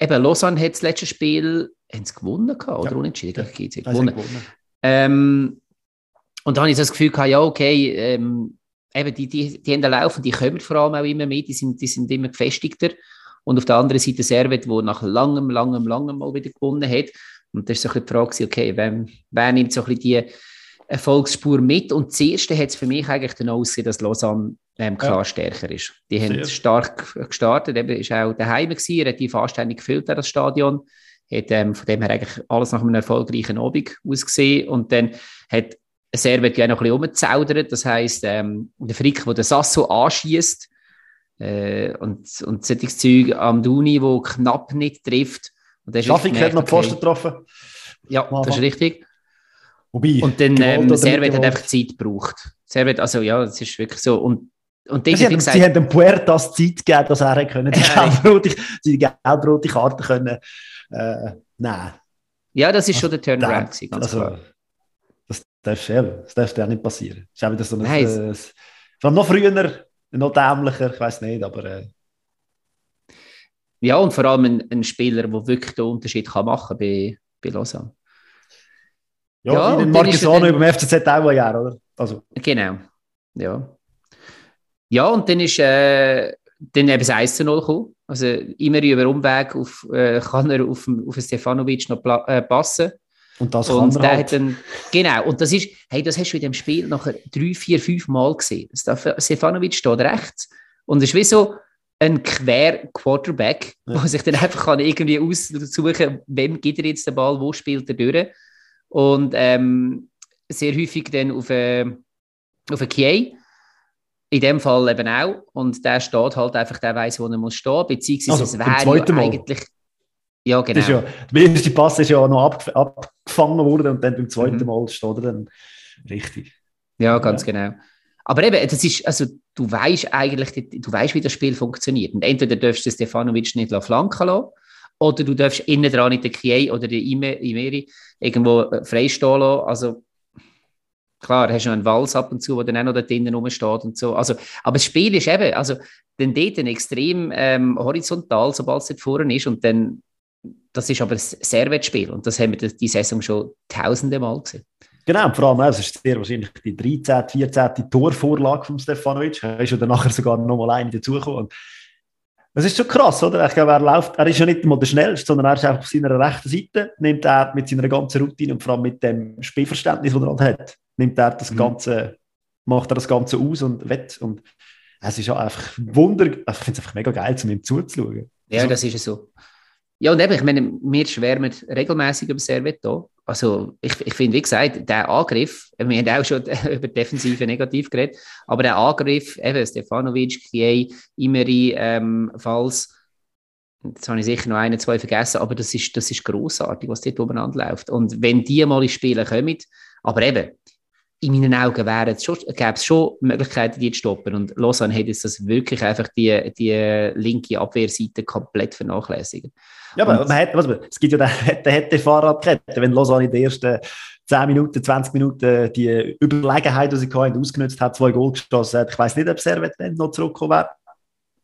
eben Lausanne hat das letzte Spiel haben sie gewonnen gehabt, oder ja. unentschieden? Ja. Sie gewonnen. gewonnen. Ähm, und da habe ich so das Gefühl gehabt, ja okay, ähm, eben die, die, die haben da laufen, die kommen vor allem auch immer mit, die sind, die sind immer gefestigter. Und auf der anderen Seite Servet, wo nach langem, langem, langem mal wieder gewonnen hat. Und da ist so ein bisschen die Frage, okay, wer, wer nimmt so ein bisschen die Erfolgsspur mit. Und das erste hat es für mich eigentlich dann ausgesehen, dass Lausanne ähm, klar ja. stärker ist. Die Sehr. haben stark gestartet, eben ist auch daheim gewesen, relativ anständig gefüllt, das Stadion. Hat ähm, von dem her eigentlich alles nach einem erfolgreichen Abend ausgesehen. Und dann hat Servet ja noch ein bisschen umgezaudert. Das heisst, ähm, der Frick, der den Sasso anschießt äh, und, und solches Zeug am Duni, wo knapp nicht trifft. Schafik hat noch Pfosten getroffen. Ja, das ist richtig. Wobei, und dann ähm, Servet hat einfach Zeit gebraucht. Servet, also ja, das ist wirklich so. Und, und sie, haben, gesagt, sie haben dem Puertas Zeit gegeben, dass er können, die, [LAUGHS] gelb-rote, die gelb-rote Karte können, äh, nehmen Ja, das ist also, schon der Turnaround, gewesen, ganz also, klar. Das darf, das darf ja nicht passieren. Das ist auch wieder so ein, Nein, äh, vor allem noch früher, noch dämlicher, ich weiß nicht, aber... Äh, ja, und vor allem ein, ein Spieler, der wirklich den Unterschied kann machen bei, bei Lausanne. Ja, ja und Marquesano über dem FCZ auch ein Jahr, oder? Also. Genau, ja. Ja, und dann ist äh, dann eben das 1 zu 0 gekommen. Also immer über Umweg auf, äh, kann er auf, auf Stefanovic noch äh, passen. Und das und kann er halt. Dann, genau, und das ist, hey, das hast du in dem Spiel nachher drei, vier, fünf Mal gesehen. Stefanovic steht rechts und ist wie so ein Quer-Quarterback, ja. der sich dann einfach kann irgendwie aussuchen kann, wem gibt er jetzt den Ball, wo spielt er durch und ähm, sehr häufig dann auf, äh, auf einen Kiei. In dem Fall eben auch. Und der steht halt einfach, der weiß, wo er muss stehen. Beziehungsweise also, es wäre ja eigentlich. Ja, genau. Ja, der erste Pass ist ja noch ab, abgefangen worden und dann beim zweiten mhm. Mal steht er dann richtig. Ja, ganz ja. genau. Aber eben, das ist, also du weißt eigentlich, du weißt, wie das Spiel funktioniert. Und entweder darfst du Stefanovic nicht flanken lassen, oder du darfst innen dran in der Kie oder der Imeri irgendwo äh, freistehen lassen. Also klar, hast du noch einen Wals ab und zu, der dann auch noch da drinnen rumsteht und so. Also, aber das Spiel ist eben, also dann dort extrem ähm, horizontal, sobald es dort vorne ist und dann, das ist aber ein Servetspiel und das haben wir die Saison schon tausende Mal gesehen. Genau, vor allem, es ist sehr wahrscheinlich die 13., 14. Torvorlage von Stefanovic. Er ist ja dann nachher sogar noch mal eine dazugekommen. Es ist schon krass, oder? Ich glaube, er läuft, er ist ja nicht einmal der Schnellste, sondern er ist einfach auf seiner rechten Seite, nimmt er mit seiner ganzen Routine und vor allem mit dem Spielverständnis, das er halt hat, nimmt er das mhm. Ganze, macht er das Ganze aus und wett. Und es ist einfach Wunder, also ich finde es einfach mega geil, um ihm zuzuschauen. Ja, so. das ist so. Ja, und eben, ich meine, wir schwärmen regelmäßig über Servet hier. Also, ich, ich finde, wie gesagt, der Angriff, wir haben auch schon [LAUGHS] über Defensive negativ geredet, aber der Angriff, eben Stefanovic, Kiei, Imeri, ähm, Falls, jetzt habe ich sicher noch eine, zwei vergessen, aber das ist, das ist grossartig, was dort umeinander läuft. Und wenn die mal ins Spielen kommen, aber eben, in meinen Augen wären es schon, gäbe es schon Möglichkeiten, die zu stoppen. Und Lausanne hat jetzt wirklich einfach die, die linke Abwehrseite komplett vernachlässigt. Ja, aber man hat, was, es gibt ja den, den hätte Fahrradkette, wenn Lausanne in den ersten 10 Minuten, 20 Minuten die Überlegenheit, die sie hatten, ausgenutzt hat, zwei Goal geschossen hat. Ich weiß nicht, ob Servet dann noch zurückgekommen wäre.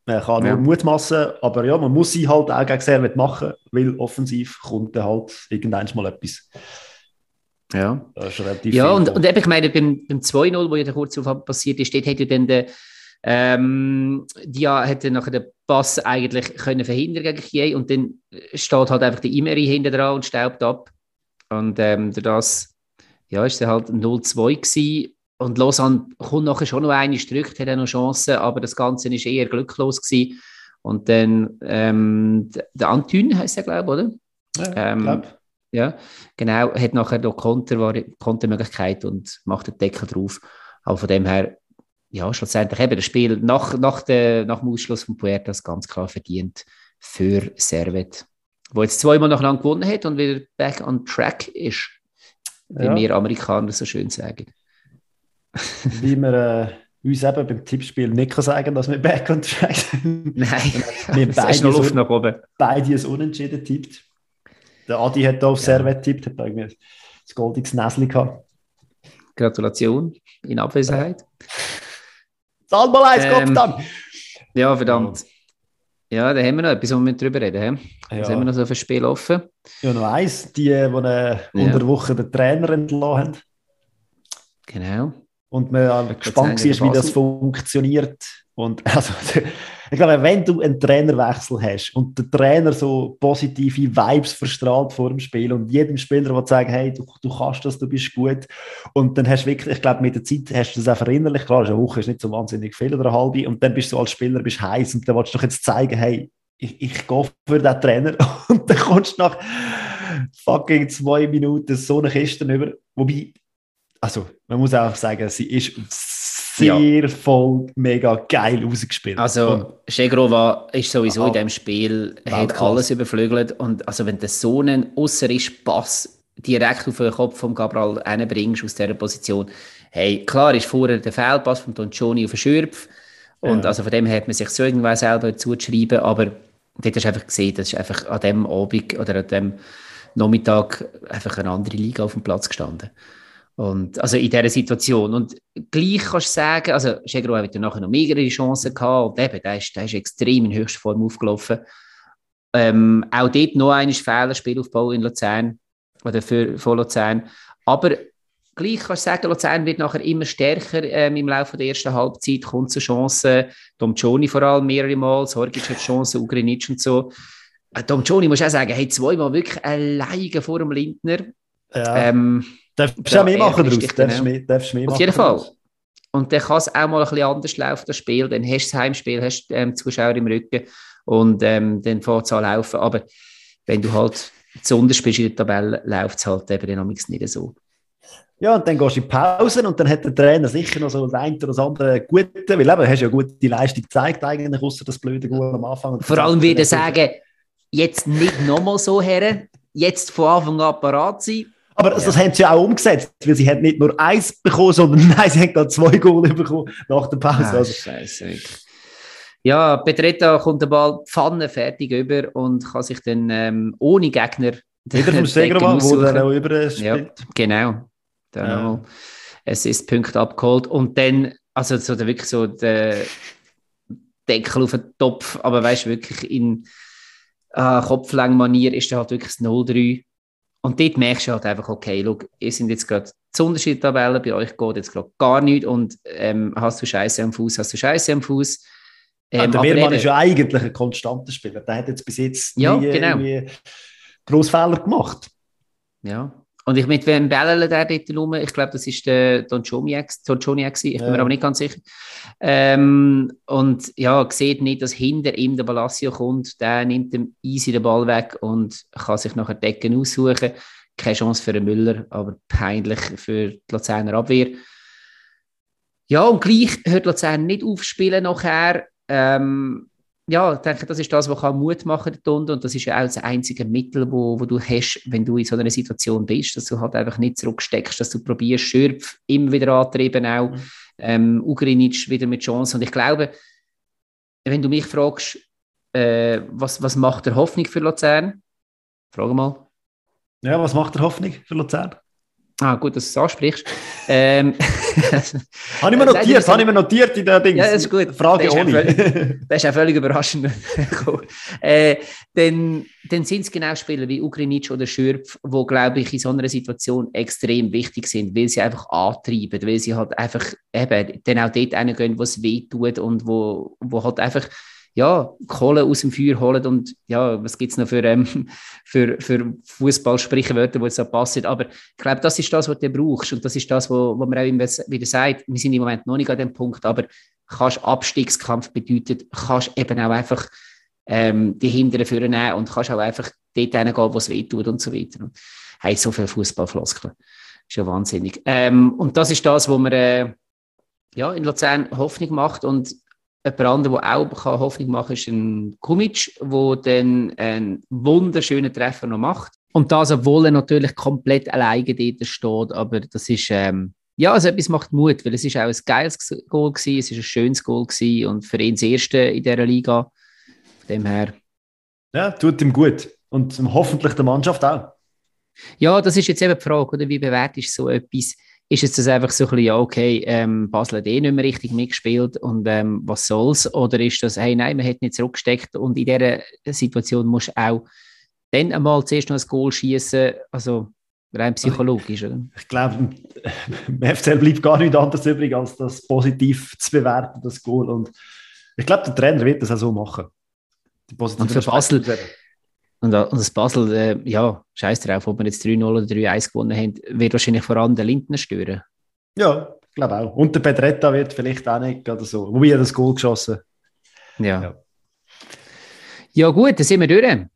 Man kann nur Ja. mutmaßen, aber ja, man muss sie halt auch gegen Servet machen, weil offensiv kommt dann halt irgendwann mal etwas. Ja. Das ist relativ Ja, und, und eben, ich meine, beim, beim 2-0, wo ja der kurze Aufwand passiert ist, dort hätte ja dann der, ähm, Dia hätte nachher den Pass eigentlich können verhindern gegen Kiel und dann steht halt einfach der Imeri hinten dran und staubt ab. Und ähm, durch das ja, ist es halt 0-2 gewesen. Und Lausanne kommt nachher schon noch eine, drückt, hat auch noch Chancen, aber das Ganze ist eher glücklos gewesen. Und dann ähm, der- der Antün heißt er, glaube ich, oder? ja, ähm, glaub. Ja, genau, hat nachher noch Konter, Kontermöglichkeit und macht den Deckel drauf. Aber von dem her, ja, schlussendlich eben das Spiel nach, nach, der, nach dem Ausschluss von Puertas ganz klar verdient für Servet, wo jetzt zweimal nacheinander gewonnen hat und wieder back on track ist, wie Ja. wir Amerikaner so schön sagen. Wie wir äh, uns eben beim Tippspiel nicht kann sagen dass wir back on track sind. [LAUGHS] Nein, Wir [LAUGHS] es beide noch Luft so- nach oben. Beide ein Unentschieden tippt. Der Adi hat da auf Ja. Servet tippt, hat irgendwie das goldiges Näsli gehabt. Gratulation in Abwesenheit. Zahl mal eins, Ähm, Kopf dann! Ja, verdammt. Ja, da haben wir noch etwas, wo wir drüber reden. He? Was haben wir Ja, noch so für Spiel offen? ja, noch eins. Die, die äh, unter der Woche den Trainer entlassen haben. Genau. Und man äh, gespannt war, wie das funktioniert. Und [LAUGHS] also, ich glaube, wenn du einen Trainerwechsel hast und der Trainer so positive Vibes verstrahlt vor dem Spiel und jedem Spieler will sagen, hey, du, du kannst das, du bist gut. Und dann hast du wirklich, ich glaube, mit der Zeit hast du das auch verinnerlicht. Klar, eine Woche ist nicht so wahnsinnig viel oder eine halbe. Und dann bist du als Spieler bist heiß und dann willst du doch jetzt zeigen, hey, ich, ich gehe für den Trainer. [LAUGHS] Und dann kommst du nach fucking zwei Minuten so eine Kiste über. Wobei, also man muss auch sagen, sie ist sehr voll mega geil rausgespielt. Also, Schegrova ist sowieso Ah, in diesem Spiel, hat Weltklasse. alles überflügelt. Und also, wenn du so einen ausserischen Pass direkt auf den Kopf von Cabral bringst aus dieser Position, hey, klar ist vorher der Fehlpass von Donchoni auf den Schürpf. Und Ja. also von dem hat man sich so irgendwann selber zuzuschreiben, aber dort hast du einfach gesehen, das ist einfach an dem Abend oder an dem Nachmittag einfach eine andere Liga auf dem Platz gestanden. Und also in dieser Situation. Und gleich kannst du sagen, also Schegro hat ja nachher noch mehrere Chancen gehabt und eben, der ist, der ist extrem in höchster Form aufgelaufen. Ähm, auch dort noch ein Fehler, Spielaufbau in Luzern oder für, von Luzern. Aber gleich kannst du sagen, Luzern wird nachher immer stärker ähm, im Laufe der ersten Halbzeit, kommt zu Chancen. Dom Gioni vor allem mehrere Mal, Sorgic hat Chancen, Ugrinic und so. Äh, Dom Gioni muss auch sagen, hey, zweimal wirklich alleine vor dem Lindner. ja, Ähm, darfst du auch mehr machen draus? Darfst du mehr, darfst mehr Auf jeden Fall. draus? Und dann kann es auch mal ein bisschen anders laufen, das Spiel. Dann hast du das Heimspiel, hast ähm, Zuschauer im Rücken und ähm, dann fängt es an laufen. Aber wenn du halt zu unterst bist in der Tabelle, läuft es halt eben dynamics nicht so. Ja, und dann gehst du in die Pause und dann hat der Trainer sicher noch so das eine oder das andere Gute, weil eben, du hast ja gute Leistung gezeigt eigentlich, außer das blöde Goal am Anfang. Vor allem würde ich sagen, jetzt nicht nochmal so her, jetzt von Anfang an parat sein. Aber das, das haben sie ja auch umgesetzt, weil sie haben nicht nur eins bekommen, sondern [LAUGHS] nein, sie haben gerade zwei Goal bekommen nach der Pause. Ah, Also, Scheiße. Ja, Petretta kommt den Ball Pfanne fertig über und kann sich dann ähm, ohne Gegner [LAUGHS] wieder vom Decken Stegermann, wo dann auch überspielt. Ja, genau. Dann Ja. es ist Punkt abgeholt und dann, also so der, wirklich so der Deckel auf den Topf, aber weißt du, wirklich in äh, Kopflängen-Manier ist da halt wirklich das 0-3. Und dort merkst du halt einfach, okay, schau, ihr sind jetzt gerade zu unterschiedlichen Tabellen, bei euch geht jetzt gerade gar nichts und ähm, hast du Scheiße am Fuß, hast du Scheiße am Fuß. Ja, Ähm, der Wehrmann ist ja eigentlich ein konstanter Spieler. Der hat jetzt bis jetzt Ja, nie genau. irgendwie grosse Fehler gemacht. Ja. Und ich mit wem bellen der dort rum? Ich glaube, das ist der Don Joniak, Don Joniak. Ich bin Ja. mir aber nicht ganz sicher. Ähm, und ja, sieht nicht, dass hinter ihm der Balassio kommt. Der nimmt dem easy den Ball weg und kann sich nachher Decken aussuchen. Keine Chance für den Müller, aber peinlich für die Luzerner Abwehr. Ja, und gleich hört Luzern nicht aufspielen nachher. Ähm, ja, ich denke, das ist das, was kann Mut machen kann, und das ist ja auch das einzige Mittel, wo, wo du hast, wenn du in so einer Situation bist, dass du halt einfach nicht zurücksteckst, dass du probierst, Schürpf immer wieder antrieben auch, Mhm. ähm, Ugrinic wieder mit Chance und ich glaube, wenn du mich fragst, äh, was, was macht der Hoffnung für Luzern? Frage mal. Ja, was macht der Hoffnung für Luzern? Ah, gut, dass du es ansprichst. ähm, [LAUGHS] habe ich mir notiert, habe ich mir notiert in der Dings. Ja, das ist gut. Frage das ohne. Völlig, [LAUGHS] das ist auch völlig überraschend. [LAUGHS] äh, dann, dann sind es genau Spieler wie Ugrinic oder Schürpf, die, glaube ich, in so einer Situation extrem wichtig sind, weil sie einfach antreiben, weil sie halt einfach eben dann auch dort reingehen, wo es weh tut und wo, wo halt einfach ja, Kohle aus dem Feuer holen und ja, was gibt es noch für, ähm, [LAUGHS] für, für Fußball-Sprichwörter, die jetzt da passen. Aber ich glaube, das ist das, was du brauchst und das ist das, wo, wo man auch immer wieder sagt, wir sind im Moment noch nicht an dem Punkt, aber kannst Abstiegskampf bedeutet, kannst eben auch einfach ähm, die Hinteren führen nehmen und kannst auch einfach dort hingehen, wo es weh tut und so weiter. Und hey, so viele Fußballfloskeln. Ist ja wahnsinnig. Ähm, und das ist das, wo man äh, ja, in Luzern Hoffnung macht und Jemand anderer, der auch Hoffnung machen kann, ist ein Kumic, der dann einen wunderschönen Treffer noch macht. Und das, obwohl er natürlich komplett alleine dort steht. Aber das ist, ähm, ja, also etwas macht Mut, weil es ist auch ein geiles Goal gewesen, es ist ein schönes Goal gewesen und für ihn das erste in dieser Liga. Von dem her. Ja, tut ihm gut. Und hoffentlich der Mannschaft auch. Ja, das ist jetzt eben die Frage, oder? Wie bewertest du so etwas? Ist es das einfach so ein bisschen, ja, okay, ähm, Basel hat eh nicht mehr richtig mitgespielt und ähm, was soll's? Oder ist das, hey, nein, man hat nicht zurückgesteckt und in dieser Situation musst du auch dann einmal zuerst noch ein Goal schießen, also rein psychologisch, oder? Ich glaube, [LAUGHS] im FCL bleibt gar nichts anderes übrig, als das positiv zu bewerten, das Goal. Und ich glaube, der Trainer wird das auch so machen. Die und für Basel, und, und das Basel, äh, ja, scheiß drauf, ob wir jetzt 3-0 oder 3-1 gewonnen haben, wird wahrscheinlich vor allem den Lindner stören. Ja, ich glaube auch. Und der Pedretta wird vielleicht auch nicht oder so. Wobei er das Goal geschossen ja. ja. Ja, gut, dann sind wir durch.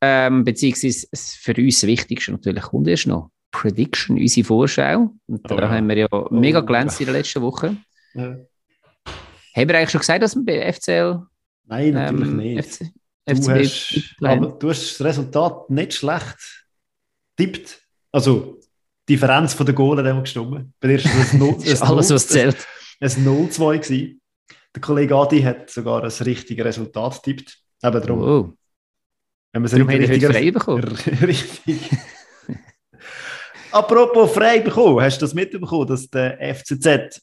Ähm, beziehungsweise für uns das Wichtigste natürlich kommt erst noch Prediction, unsere Vorschau. Und da oh, haben wir ja oh, mega glänzt in der letzten Woche. Ja. Haben wir eigentlich schon gesagt, dass wir bei FCL. Nein, natürlich ähm, nicht. FC, Du hast, aber du hast das Resultat nicht schlecht tippt. Also, die Differenz von den Goalen haben wir gestimmt. Bei dir ist es 0, [LAUGHS] ist alles, was zählt. Ein 0-2 gewesen. Der Kollege Adi hat sogar ein richtiges Resultat tippt. Eben darum. Oh. Wenn man darum richtig frei bekommen. [LAUGHS] richtig. Apropos frei bekommen, hast du das mitbekommen, dass der FCZ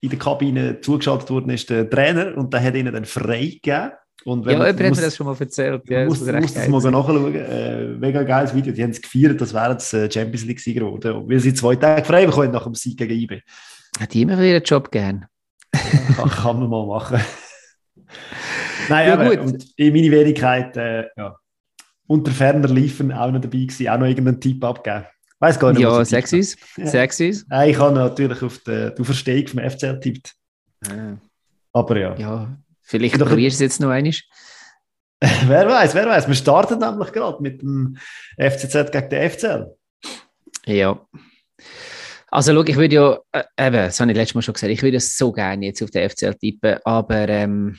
in der Kabine zugeschaltet worden ist, der Trainer, und der hat ihnen dann frei gegeben und ja, jemand hat mir das schon mal erzählt. Ja, muss, das muss das mal nachschauen. Äh, mega geiles Video. Die haben es gefeiert, das wäre das äh, Champions League-Sieger geworden. Weil sie zwei Tage frei bekommen nach dem Sieg gegen IB. Hat die immer wieder ihren Job gern? [LAUGHS] kann, kann man mal machen. [LAUGHS] Nein, ja, aber, gut. Und in meiner Wenigkeit, äh, ja, unter ferner Liefen auch noch dabei gewesen, auch noch irgendeinen Tipp abgeben. Weiß gar nicht, Ja, Sexys. Ja. Sexys. Ja, ich habe natürlich auf die, die Verstehung vom FCL tippt. Ah. Aber ja. Ja, Vielleicht probierst du es jetzt noch einmal. [LAUGHS] wer weiß, wer weiß. Wir starten nämlich gerade mit dem FCZ gegen den FCL. Ja. Also, schau, ich würde ja, äh, eben, das habe ich letztes Mal schon gesagt, ich würde so gerne jetzt auf den FCL tippen, aber ähm,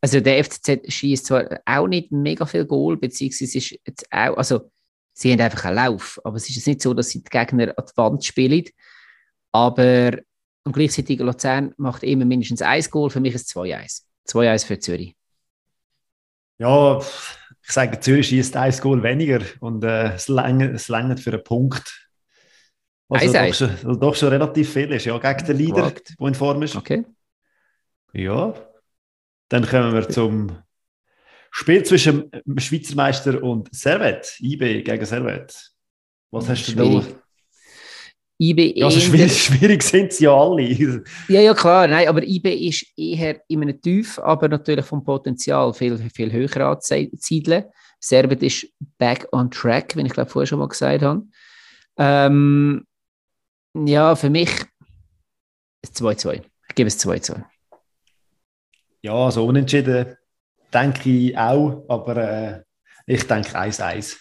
also der FCZ schießt zwar auch nicht mega viel Goal, beziehungsweise ist jetzt auch, also sie haben einfach einen Lauf, aber es ist nicht so, dass sie die Gegner an die Wand spielen, aber und gleichzeitig Luzern macht immer mindestens ein Goal, für mich ist es 2-1. 2-1 für Zürich. Ja, ich sage, Zürich schießt ein Goal weniger und äh, es längert für einen Punkt. Also doch schon, also doch schon relativ viel ist, ja, gegen den Leader, der in Form ist. Okay. Ja, dann kommen wir zum Spiel zwischen Schweizer Meister und Servet, IB gegen Servet. Was hast du da? IB ja, also schwierig, schwierig sind sie ja alle. Ja, ja, klar. Nein, aber IB ist eher in einem Tief, aber natürlich vom Potenzial viel, viel höher anzusiedeln. Serbet ist back on track, wie ich glaube vorher schon mal gesagt habe. Ähm, ja, für mich 2-2. Ich gebe es 2-2. Ja, also unentschieden denke ich auch, aber äh, ich denke 1-1.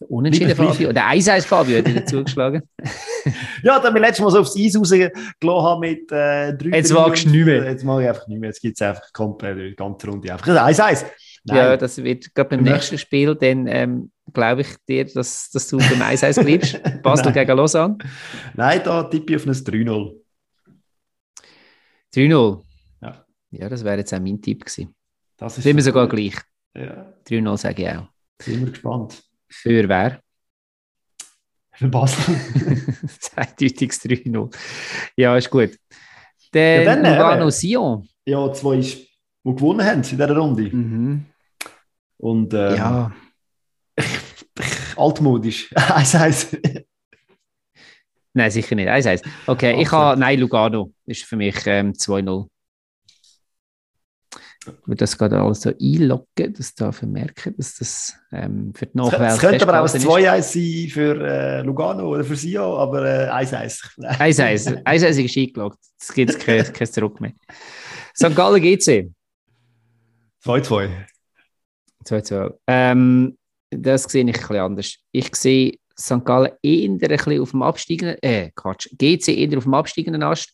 Unentschieden Fabio. Der 1-1 Fabio hat dazu geschlagen. [LAUGHS] ja, da wir letztes Mal so aufs Eis rausgelassen haben mit äh, drei Jetzt magst du nicht mehr. Jetzt mag ich einfach nicht mehr. Jetzt gibt es einfach komplett die ganze Runde. Einfach 1-1. Ja, das wird gerade beim nächsten Spiel, dann ähm, glaube ich dir, dass, dass du beim 1-1 bleibst. [LAUGHS] Basel gegen Lausanne. Nein, da tippe ich auf ein 3-0. 3-0? Ja. Ja, das wäre jetzt auch mein Tipp gewesen. Das ist Sind wir sogar gleich. Ja. 3-0 sage ich auch. Sind wir gespannt. Für wer? Für Basel. [LAUGHS] Eindeutiges 3-0. Ja, ist gut. Der ja, Lugano Sion. Ja, zwei, die gewonnen haben in dieser Runde. Mhm. Und ähm, ja. [LAUGHS] altmodisch. [LAUGHS] 1-1. Nein, sicher nicht. 1-1. Okay, ich habe. Nein, Lugano ist für mich ähm, 2-0. Ich würde das gerade alles so einloggen, dass da vermerken, dass das ähm, für die Nachwelt. Es könnte aber auch ein 2-1 sein für äh, Lugano oder für Sio, aber 1-1. Äh, 1-1. 1-1 [LAUGHS] ist eingeloggt. Es gibt kein, [LAUGHS] kein Zurück mehr. St. Gallen GC. 2-2. 2-2. Ähm, das sehe ich ein bisschen anders. Ich sehe St. Gallen eher ein bisschen auf dem absteigenden, äh, Quatsch, GC eher auf dem absteigenden Ast.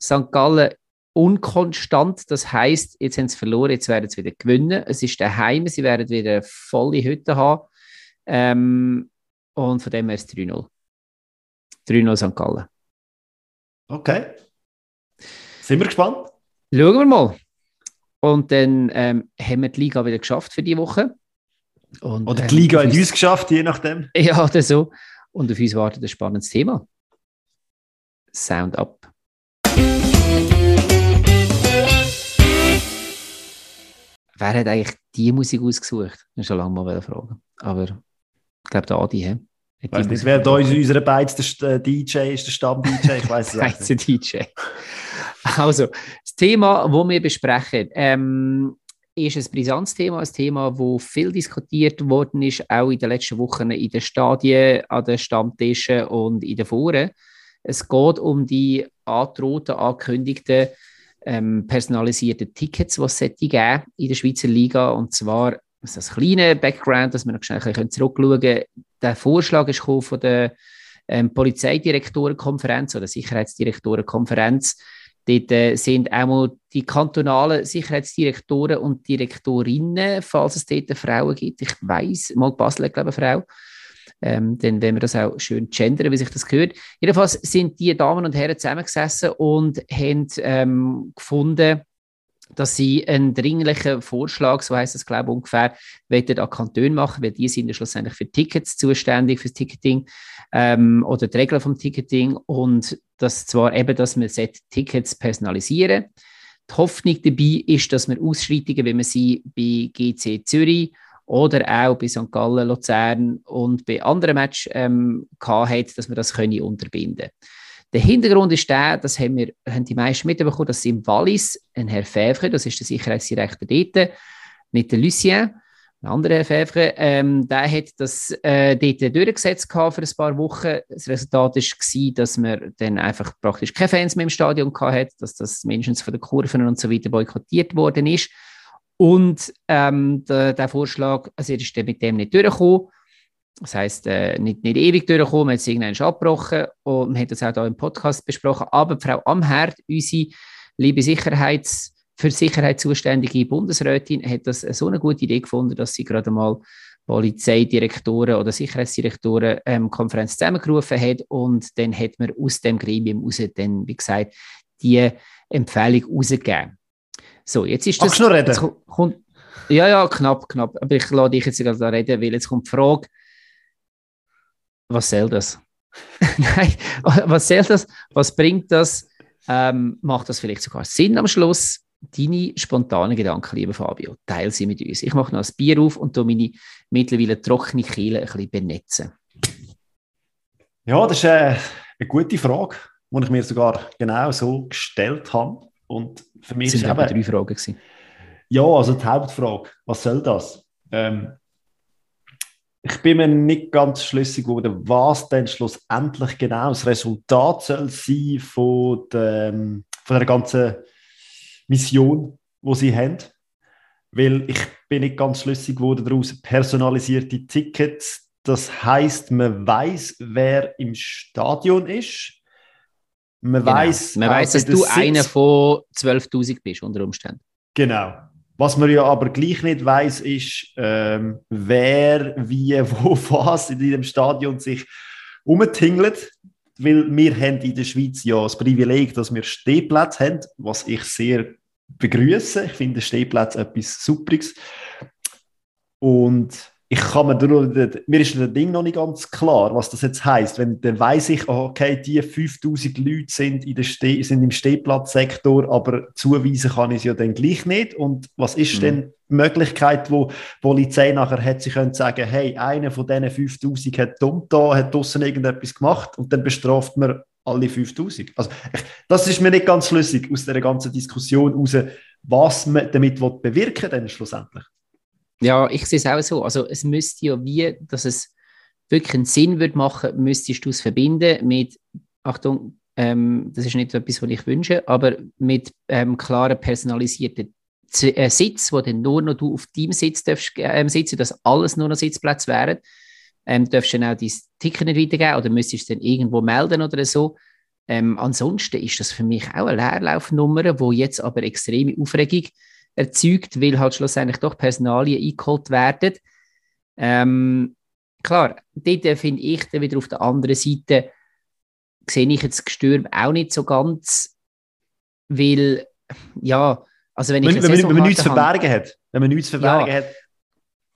St. Gallen unkonstant, das heißt, jetzt haben sie verloren, jetzt werden sie wieder gewinnen. Es ist daheim, sie werden wieder volle Hütte haben. Ähm, und von dem her ist es 3-0. 3-0 St. Gallen. Okay. Sind wir gespannt? Schauen wir mal. Und dann ähm, haben wir die Liga wieder geschafft für die Woche. Und, oder die Liga ähm, hat uns geschafft, je nachdem. [LAUGHS] Ja, oder so. Und auf uns wartet ein spannendes Thema. Sound up. Wer hat eigentlich die Musik ausgesucht? Ich schon lange mal fragen. Aber ich glaube, der Adi. He? Ich weiß nicht, wer da in unseren beiden der DJ ist, der Stamm-DJ, ich weiß es [LAUGHS] nicht. DJ. Also, das Thema, das wir besprechen, ähm, ist ein brisantes Thema, ein Thema, das viel diskutiert worden ist, auch in den letzten Wochen in den Stadien, an den Stammtischen und in den Foren. Es geht um die angedrohten, angekündigten ähm, personalisierten Tickets, die es geben in der Schweizer Liga. Und zwar, das ist ein kleiner Background, dass wir noch schnell zurückschauen können. Der Vorschlag ist von der ähm, Polizeidirektorenkonferenz oder Sicherheitsdirektorenkonferenz Dort äh, sind auch die kantonalen Sicherheitsdirektoren und Direktorinnen, falls es dort Frauen gibt. Ich weiß, mal Basel, glaube ich, eine Frau. Ähm, dann werden wir das auch schön gendern, wie sich das gehört. Jedenfalls sind die Damen und Herren zusammengesessen und haben ähm, gefunden, dass sie einen dringlichen Vorschlag, so heißt es glaube ich ungefähr, wollen an Kanton machen, weil die sind ja schlussendlich für Tickets zuständig, fürs Ticketing ähm, oder die Regeln vom Ticketing und das zwar eben, dass man Tickets personalisieren Die Hoffnung dabei ist, dass man Ausschreitungen, wie man sie bei GC Zürich oder auch bei St. Gallen, Luzern und bei anderen Matches ähm, hat, dass man das können unterbinden. Der Hintergrund ist der, das haben, wir, haben die meisten mitbekommen, dass im Wallis ein Herr Fevre, das ist der Sicherheitsdirektor dort, mit der Lucien, ein anderer Herr Fevre, ähm, der hat das äh, dort durchgesetzt für ein paar Wochen. Das Resultat war, dass man dann einfach praktisch keine Fans mehr im Stadion hatte, dass das mindestens von den Kurven und so weiter boykottiert worden ist. Und ähm, der, der, Vorschlag, also er ist mit dem nicht durchgekommen. Das heisst, äh, nicht, nicht ewig durchgekommen, man hat es irgendwann abgebrochen und man hat das auch hier im Podcast besprochen. Aber Frau Amherd, unsere liebe Sicherheits- für Sicherheit zuständige Bundesrätin, hat das so eine gute Idee gefunden, dass sie gerade mal Polizeidirektoren oder Sicherheitsdirektoren ähm, Konferenz zusammengerufen hat und dann hat man aus dem Gremium raus wie gesagt, die Empfehlung rausgegeben. So, jetzt ist das... Magst du noch reden? Kommt, ja, ja, knapp, knapp. Aber ich lade dich jetzt gerade reden, weil jetzt kommt die Frage, was soll das? [LAUGHS] Nein, was soll das? Was bringt das? Ähm, macht das vielleicht sogar Sinn am Schluss? Deine spontanen Gedanken, lieber Fabio, teile sie mit uns. Ich mache noch ein Bier auf und meine mittlerweile trockene Kehle ein bisschen benetzen. Ja, das ist äh, eine gute Frage, die ich mir sogar genau so gestellt habe. Und für mich das sind eben drei Fragen gewesen. Ja, also die Hauptfrage, was soll das? Ähm, ich bin mir nicht ganz schlüssig geworden, was denn schlussendlich genau das Resultat soll sein von der, von der ganzen Mission, die sie haben. Weil ich bin nicht ganz schlüssig geworden daraus, personalisierte Tickets. Das heißt, man weiß, wer im Stadion ist. Man genau. weiß, man weiß, dass du Sitz einer von 12.000 bist unter Umständen. Genau. Was man ja aber gleich nicht weiß, ist, ähm, wer, wie, [LAUGHS] wo, was in diesem Stadion sich umtingelt. Weil wir haben in der Schweiz ja das Privileg, dass wir Stehplätze haben, was ich sehr begrüße. Ich finde Stehplätze etwas Superiges. Und ich kann mir, nur, mir ist das Ding noch nicht ganz klar, was das jetzt heißt. Wenn dann weiß ich, oh, okay, die 5000 Leute sind, in der Ste sind im Stehplatzsektor, aber zuweisen kann ich es ja dann gleich nicht. Und was ist mhm. denn die Möglichkeit, wo die Polizei nachher hat, sie können sagen, hey, einer von diesen 5000 hat dumm da, hat draussen irgendetwas gemacht und dann bestraft man alle 5000. Also das ist mir nicht ganz schlüssig aus der ganzen Diskussion raus, was man damit bewirken will, schlussendlich. Ja, ich sehe es auch so. Also es müsste ja wie, dass es wirklich einen Sinn würde machen, müsstest du es verbinden mit, Achtung, ähm, das ist nicht etwas, was ich wünsche, aber mit ähm, klaren personalisierten Z äh, Sitz, wo dann nur noch du auf deinem Sitz darfst, ähm, sitzen, dass alles nur noch Sitzplätze wären. Ähm, darfst du dann auch dein Ticket nicht weitergeben oder müsstest du es dann irgendwo melden oder so. Ähm, ansonsten ist das für mich auch eine Leerlaufnummer, wo jetzt aber extreme Aufregung erzeugt, weil halt schlussendlich doch Personalien eingeholt werden. Ähm, klar, dort finde ich dann wieder auf der anderen Seite, sehe ich jetzt Gestürm auch nicht so ganz, weil, ja, also wenn ich wenn, wenn, wenn man nichts zu verbergen hat, wenn man nichts zu verbergen ja, hat.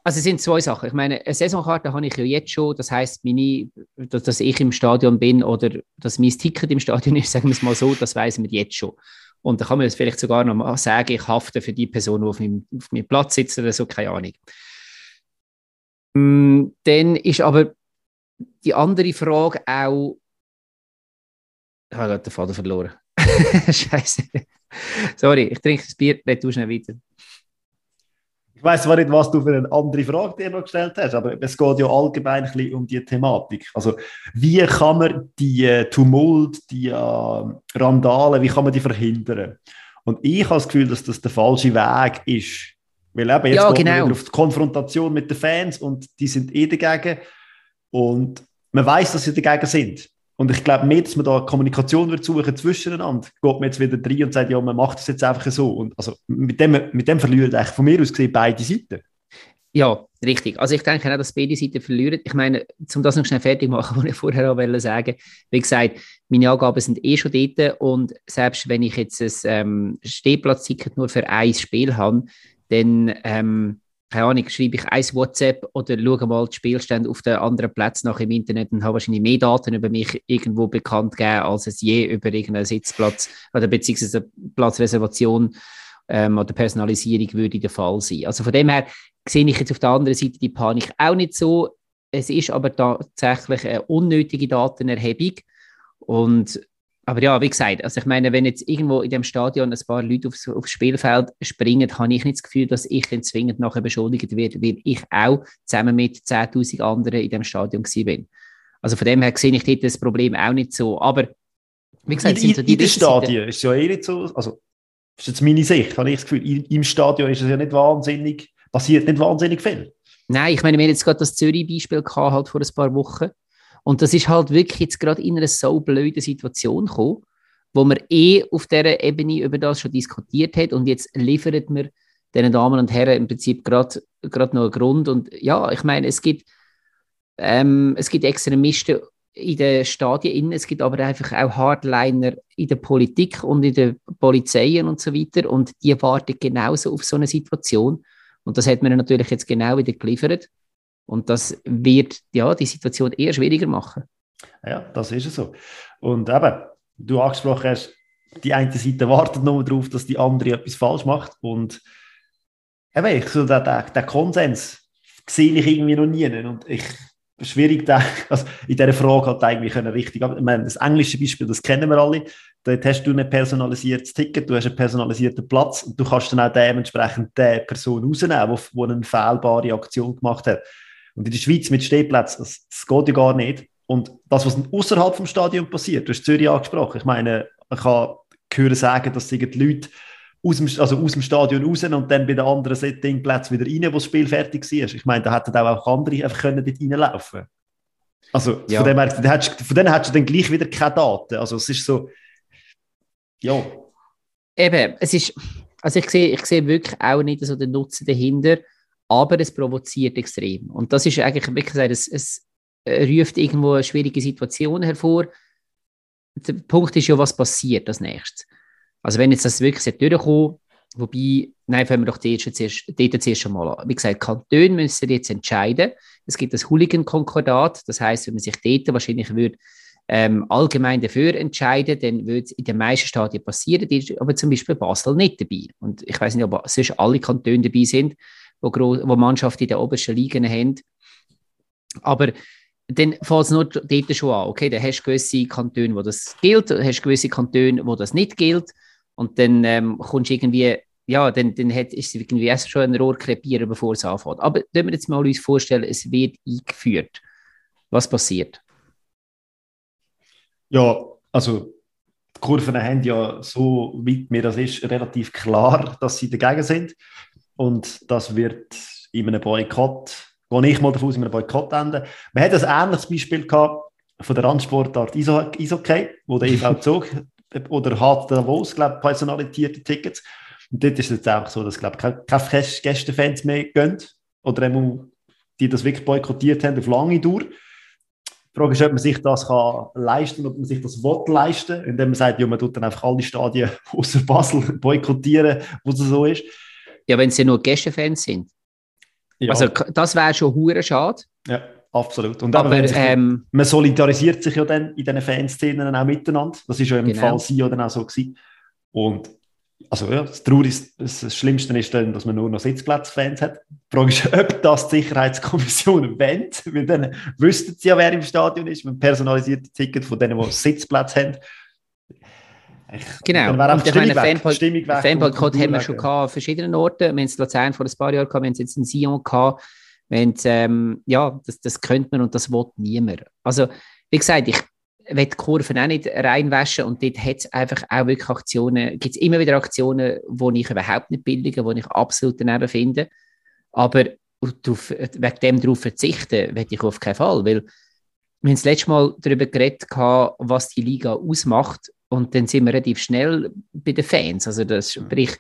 Also es sind zwei Sachen. Ich meine, eine Saisonkarte habe ich ja jetzt schon. Das heißt, meine, dass, dass ich im Stadion bin oder dass mein Ticket im Stadion ist, [LAUGHS] sagen wir es mal so, das weiß man jetzt schon. Und da kann man jetzt vielleicht sogar noch mal sagen, ich hafte für die Person, die auf meinem, auf meinem Platz sitzt oder so, keine Ahnung. Mm, dann ist aber die andere Frage auch. Ich habe gerade den Faden verloren. [LAUGHS] Scheiße. Sorry, ich trinke das Bier, red du schnell weiter. Ich weiß zwar nicht, was du für eine andere Frage dir noch gestellt hast, aber es geht ja allgemein ein bisschen um die Thematik. Also, wie kann man die äh, Tumult, die äh, Randale, wie kann man die verhindern? Und ich habe das Gefühl, dass das der falsche Weg ist. Weil eben jetzt ja, geht genau. man auf die Konfrontation mit den Fans und die sind eh dagegen. Und man weiß, dass sie dagegen sind. Und ich glaube mehr, dass man da Kommunikation wird suchen zwischeneinander, geht man jetzt wieder rein und sagt, ja, man macht das jetzt einfach so. Und also mit dem, mit dem verlieren eigentlich von mir aus gesehen beide Seiten. Ja, richtig. Also ich denke auch, dass beide Seiten verlieren. Ich meine, um das noch schnell fertig machen, [LAUGHS] was ich vorher auch wollte sagen, wie gesagt, meine Angaben sind eh schon dort und selbst wenn ich jetzt ein ähm, Stehplatzticket nur für ein Spiel habe, dann ähm, keine Ahnung, schreibe ich ein WhatsApp oder schaue mal die Spielstände auf den anderen Plätzen nach im Internet und habe wahrscheinlich mehr Daten über mich irgendwo bekannt gegeben, als es je über irgendeinen Sitzplatz oder beziehungsweise Platzreservation ähm, oder Personalisierung würde der Fall sein. Also von dem her sehe ich jetzt auf der anderen Seite die Panik auch nicht so. Es ist aber tatsächlich eine unnötige Datenerhebung und aber ja, wie gesagt, also ich meine, wenn jetzt irgendwo in dem Stadion ein paar Leute aufs, aufs Spielfeld springen, habe ich nicht das Gefühl, dass ich dann zwingend nachher beschuldigt werde, weil ich auch zusammen mit 10.000 anderen in dem Stadion bin. Also von dem her sehe ich dort das Problem auch nicht so. Aber wie gesagt, in, in, so in den Stadien ist es ja eh nicht so, also das ist jetzt meine Sicht, habe ich das Gefühl, im Stadion ist es ja nicht wahnsinnig, passiert nicht wahnsinnig viel. Nein, ich meine, wir haben jetzt gerade das Zürich-Beispiel gehabt, halt vor ein paar Wochen. Und das ist halt wirklich jetzt gerade in einer so blöden Situation gekommen, wo man eh auf dieser Ebene über das schon diskutiert hat und jetzt liefert man den Damen und Herren im Prinzip gerade noch einen Grund. Und ja, ich meine, es gibt, ähm, es gibt Extremisten in den Stadien, es gibt aber einfach auch Hardliner in der Politik und in den Polizeien und so weiter und die warten genauso auf so eine Situation. Und das hat man natürlich jetzt genau wieder geliefert. Und das wird ja die Situation eher schwieriger machen. Ja, das ist es so. Und eben, du angesprochen hast, die eine Seite wartet nur darauf, dass die andere etwas falsch macht. Und eben, ich, so den, den, den Konsens sehe ich irgendwie noch nie. Und ich schwierig, da, also in dieser Frage halt eigentlich können richtig. Ich meine, das englische Beispiel, das kennen wir alle. Dort hast du ein personalisiertes Ticket, du hast einen personalisierten Platz und du kannst dann auch dementsprechend die Person rausnehmen, die eine fehlbare Aktion gemacht hat. Und in der Schweiz mit Stehplätzen, das, das geht ja gar nicht. Und das, was außerhalb vom Stadion passiert, du hast Zürich angesprochen. Ich meine, man kann hören sagen, dass die Leute aus dem, also aus dem Stadion raus und dann bei den anderen Settingplätzen wieder rein, wo das Spiel fertig war. Ich meine, da hätten auch andere einfach können dort reinlaufen Also ja. von, dem her, von denen hättest du dann gleich wieder keine Daten. Also es ist so, ja. Eben, es ist, also ich sehe, ich sehe wirklich auch nicht so den Nutzen dahinter aber es provoziert extrem. Und das ist eigentlich, wie gesagt, es, es ruft irgendwo schwierige Situation hervor. Der Punkt ist ja, was passiert als nächstes. Also wenn jetzt das wirklich durchkommt, Wobei, nein, fangen wir doch dort zuerst, dort zuerst einmal an. Wie gesagt, Kantone müssen jetzt entscheiden. Es gibt das Hooligan-Konkordat, das heißt, wenn man sich dort wahrscheinlich würde, ähm, allgemein dafür entscheiden, dann würde es in den meisten Stadien passieren, ist aber zum Beispiel Basel nicht dabei. Und ich weiß nicht, ob sonst alle Kantone dabei sind, wo, wo Mannschaften in den obersten Ligen haben. Aber dann fällt es nur dort schon an. Okay, dann hast du gewisse Kantone, wo das gilt, hast gewisse Kantone, wo das nicht gilt. Und dann ähm, kommst du irgendwie, ja, dann, dann hat, ist es irgendwie erst schon ein Rohr krepieren, bevor es anfängt. Aber wenn wir jetzt mal uns vorstellen, es wird eingeführt. Was passiert? Ja, also die Kurven haben ja so weit mir das ist relativ klar, dass sie dagegen sind. Und das wird in einem Boykott, gehe ich mal davon aus, in einem Boykott enden. Man hat ein ähnliches Beispiel gehabt von der Randsportart Eishockey, wo der EV [LAUGHS] zog, oder hat Davos, glaube ich, personalisierte Tickets. Und dort ist es jetzt auch so, dass, glaube ich, keine, keine Gästefans mehr gehen. Oder die das wirklich boykottiert haben auf lange Dauer. Die Frage ist, ob man sich das kann leisten kann, ob man sich das will leisten, indem man sagt, ja, man tut dann einfach alle Stadien [LAUGHS] außer Basel boykottieren, wo es so ist. Ja, wenn sie nur Gästefans sind. Ja. Also das wäre schon hure schade. Ja, absolut. Und aber, sich, ähm, man solidarisiert sich ja dann in diesen Fanszenen auch miteinander. Das ist ja im genau. Fall sie oder auch so gewesen. Und also ja, das Traurigste, das Schlimmste ist dann, dass man nur noch Sitzplatzfans hat. Die Frage ist, [LAUGHS] ob das die Sicherheitskommission [LAUGHS] wendet, weil dann wüssten sie ja, wer im Stadion ist, mit personalisierten Ticket von denen, die Sitzplatz haben. Ich, genau, und ich meine, Fanboykott haben wir schon gehabt an verschiedenen Orten. Wir haben es in Luzern vor ein paar Jahren gehabt, wir haben es jetzt in Sion gehabt. Wir ähm, ja, das, das könnte man und das will niemand. Also, wie gesagt, ich will die Kurven auch nicht reinwaschen und dort hat es einfach auch wirklich Aktionen, gibt es immer wieder Aktionen, die ich überhaupt nicht billige, die ich absolut daneben finde. Aber darauf, wegen dem darauf verzichten, will ich auf keinen Fall, weil wir haben das letzte Mal darüber geredet, was die Liga ausmacht und dann sind wir relativ schnell bei den Fans. Also das sprich,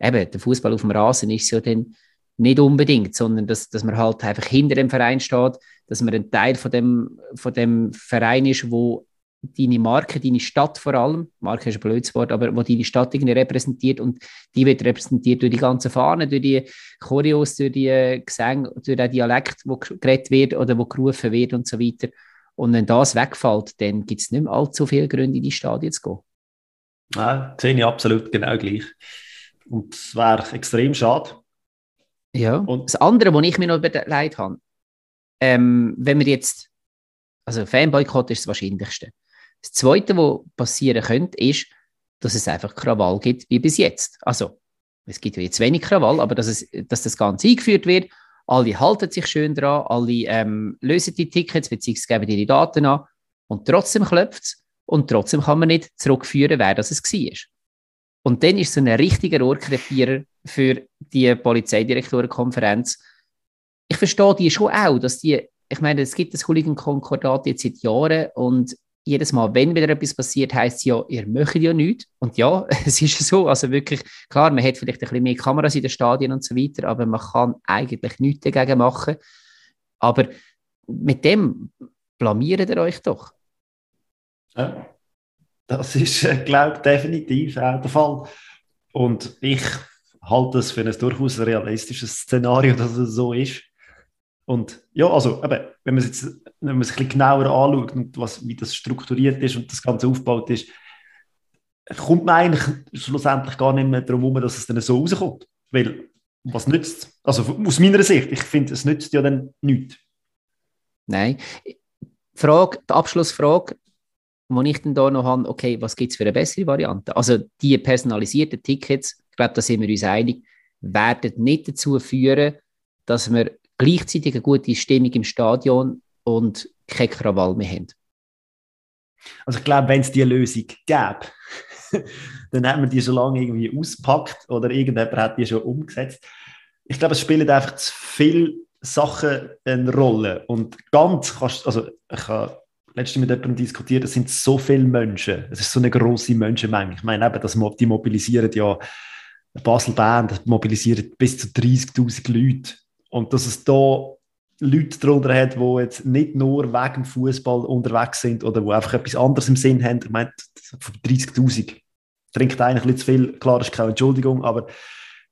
eben, der Fußball auf dem Rasen ist ja dann nicht unbedingt, sondern dass, dass man halt einfach hinter dem Verein steht, dass man ein Teil von dem, von dem Verein ist, wo deine Marke, deine Stadt vor allem, Marke ist ein blödes Wort, aber wo deine Stadt irgendwie repräsentiert und die wird repräsentiert durch die ganzen Fahnen, durch die Choreos, durch die Gesänge, durch den Dialekt, wo geredet wird oder wo gerufen wird und so weiter. Und wenn das wegfällt, dann gibt es nicht mehr allzu viele Gründe, in die Stadien zu gehen. Ja, sehe ich absolut genau gleich. Und es wäre extrem schade, ja. Und das andere, was ich mir noch überlegt habe, ähm, wenn wir jetzt, also Fanboykott ist das Wahrscheinlichste. Das Zweite, was passieren könnte, ist, dass es einfach Krawall gibt, wie bis jetzt. Also, es gibt ja jetzt wenig Krawall, aber dass, es, dass das Ganze eingeführt wird, alle halten sich schön dran, alle ähm, lösen die Tickets bzw. geben ihre Daten an und trotzdem klopft es und trotzdem kann man nicht zurückführen, wer das es war. Und dann ist es ein richtiger Rohrkrepierer für die Polizeidirektorenkonferenz. Ich verstehe die schon auch, dass die, ich meine, es gibt das Hooligan-Konkordat jetzt seit Jahren und jedes Mal, wenn wieder etwas passiert, heißt es ja, ihr möchtet ja nichts. Und ja, [LAUGHS] es ist so. Also wirklich, klar, man hat vielleicht ein bisschen mehr Kameras in den Stadien und so weiter, aber man kann eigentlich nichts dagegen machen. Aber mit dem blamiert ihr euch doch. Ja, das ist, äh, glaube ich, definitiv auch der Fall. Und ich halte es für ein durchaus realistisches Szenario, dass es so ist. Und ja, also eben, wenn man es jetzt wenn man es ein bisschen genauer anschaut und was, wie das strukturiert ist und das Ganze aufgebaut ist, kommt man eigentlich schlussendlich gar nicht mehr darum herum, dass es dann so rauskommt. Weil, was nützt es? Also aus meiner Sicht, ich finde, es nützt ja dann nichts. Nein. Frage, die Abschlussfrage, die ich dann da noch habe, okay, was gibt es für eine bessere Variante? Also die personalisierten Tickets, ich glaube, da sind wir uns einig, werden nicht dazu führen, dass wir gleichzeitig eine gute Stimmung im Stadion und kein Krawall mehr haben. Also ich glaube, wenn es diese Lösung gäbe, [LAUGHS] dann hat man die schon lange irgendwie auspackt oder irgendjemand hat die schon umgesetzt. Ich glaube, es spielen einfach zu viele Sachen eine Rolle und ganz kannst, also ich habe letztens mit jemandem diskutiert, es sind so viele Menschen, es ist so eine große Menschenmenge. Ich meine eben, dass die mobilisieren ja Basel-Bern, mobilisiert bis zu 30'000 Leute und dass es da Leute darunter hat, die jetzt nicht nur wegen Fußball unterwegs sind oder die einfach etwas anderes im Sinn haben. Ich meine, 30.000. trinkt eigentlich ein bisschen zu viel. Klar, ist keine Entschuldigung, aber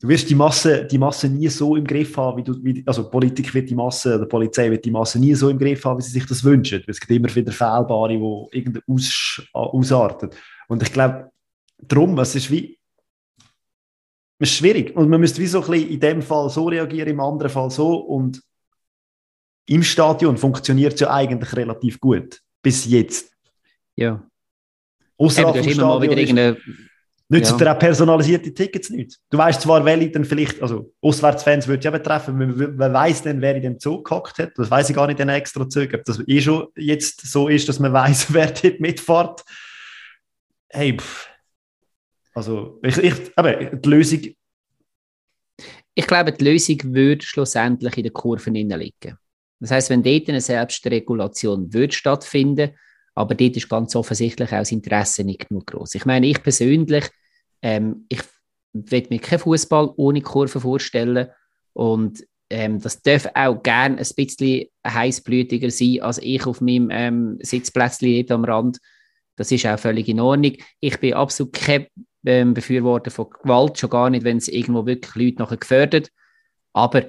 du wirst die Masse, die Masse nie so im Griff haben, wie du, wie, also Politik wird die Masse, oder Polizei wird die Masse nie so im Griff haben, wie sie sich das wünschen. Es gibt immer wieder Fehlbare, die irgendwie aus, ausarten. Und ich glaube, darum, es ist wie, ist schwierig. Und man müsste wie so ein bisschen in dem Fall so reagieren, im anderen Fall so. Und im Stadion funktioniert es ja eigentlich relativ gut. Bis jetzt. Ja. Vom hast immer mal wieder irgendeine. Nützen Ja. dir auch personalisierte Tickets nicht. Du weißt zwar, welche dann vielleicht, also Auswärtsfans würde ja betreffen, man, man weiß dann, wer in dem Zug gehockt hat. Das weiß ich gar nicht den extra Zug, ob das eh schon jetzt so ist, dass man weiß, [LAUGHS] wer dort mitfährt. Hey, pff. Also ich, ich, aber die Lösung, Ich glaube, die Lösung würde schlussendlich in den Kurven liegen. Das heißt, wenn dort eine Selbstregulation würde stattfinden, aber dort ist ganz offensichtlich auch das Interesse nicht genug groß. Ich meine, ich persönlich, ähm, ich will mir keinen Fußball ohne Kurven vorstellen und ähm, das darf auch gern ein bisschen heißblütiger sein, als ich auf meinem ähm, Sitzplätzchen am Rand. Das ist auch völlig in Ordnung. Ich bin absolut kein ähm, Befürworter von Gewalt, schon gar nicht, wenn es irgendwo wirklich Leute nachher gefördert. Aber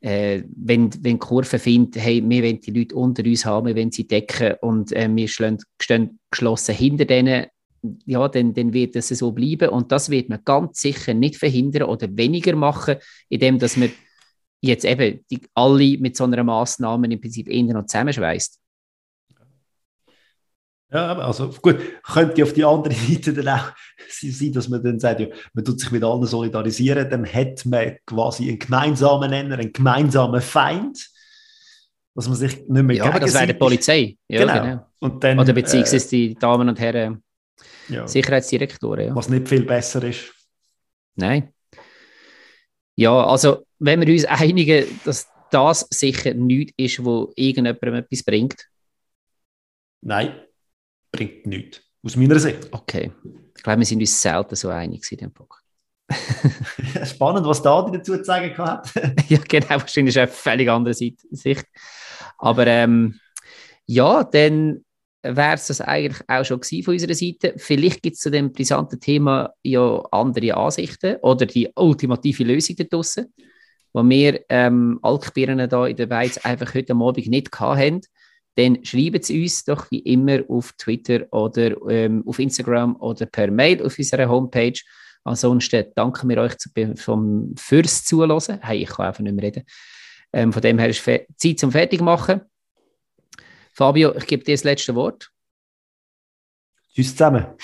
äh, wenn, wenn Kurve findet, hey, wir wollen die Leute unter uns haben, wir wollen sie decken und äh, wir schlagen, stehen geschlossen hinter denen, ja, dann, dann wird es so bleiben. Und das wird man ganz sicher nicht verhindern oder weniger machen, indem dass man jetzt eben die, alle mit so einer Maßnahme im Prinzip eher noch zusammenschweißt. Ja, also gut, könnte auf die andere [LAUGHS] Seite dann auch sein, dass man dann sagt, ja, man tut sich mit allen solidarisieren, dann hat man quasi einen gemeinsamen Nenner, einen gemeinsamen Feind, dass man sich nicht mehr Ja, aber das wäre die Polizei. Ja, genau. genau. Und dann, Oder beziehungsweise die Damen und Herren äh, ja, Sicherheitsdirektoren. Ja. was nicht viel besser ist. Nein. Ja, also wenn wir uns einigen, dass das sicher nichts ist, wo irgendjemandem etwas bringt. Nein, bringt nichts. Aus meiner Sicht. Okay. Ich glaube, wir sind uns selten so einig in dem Punkt. [LAUGHS] Spannend, was da dazu zu sagen hat. [LAUGHS] ja, genau, wahrscheinlich ist eine völlig andere Sicht. Aber ähm, ja, dann wäre es das eigentlich auch schon gewesen von unserer Seite. Vielleicht gibt es zu dem brisanten Thema ja andere Ansichten oder die ultimative Lösung da draussen, wo wir ähm, Alkbirnen da in der Beiz einfach heute Abend nicht hatten. Dann schreiben Sie uns doch wie immer auf Twitter oder ähm, auf Instagram oder per Mail auf unserer Homepage. Ansonsten danken wir euch zu, vom, fürs Zuhören. Hey, ich kann einfach nicht mehr reden. Ähm, von dem her ist fe- Zeit zum Fertigmachen. Fabio, ich gebe dir das letzte Wort. Tschüss zusammen. [LAUGHS]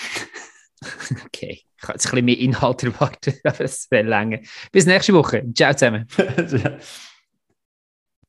Okay, ich habe jetzt ein bisschen mehr Inhalt [LAUGHS] erwartet, aber es wäre länger. Bis nächste Woche. Ciao zusammen. [LAUGHS]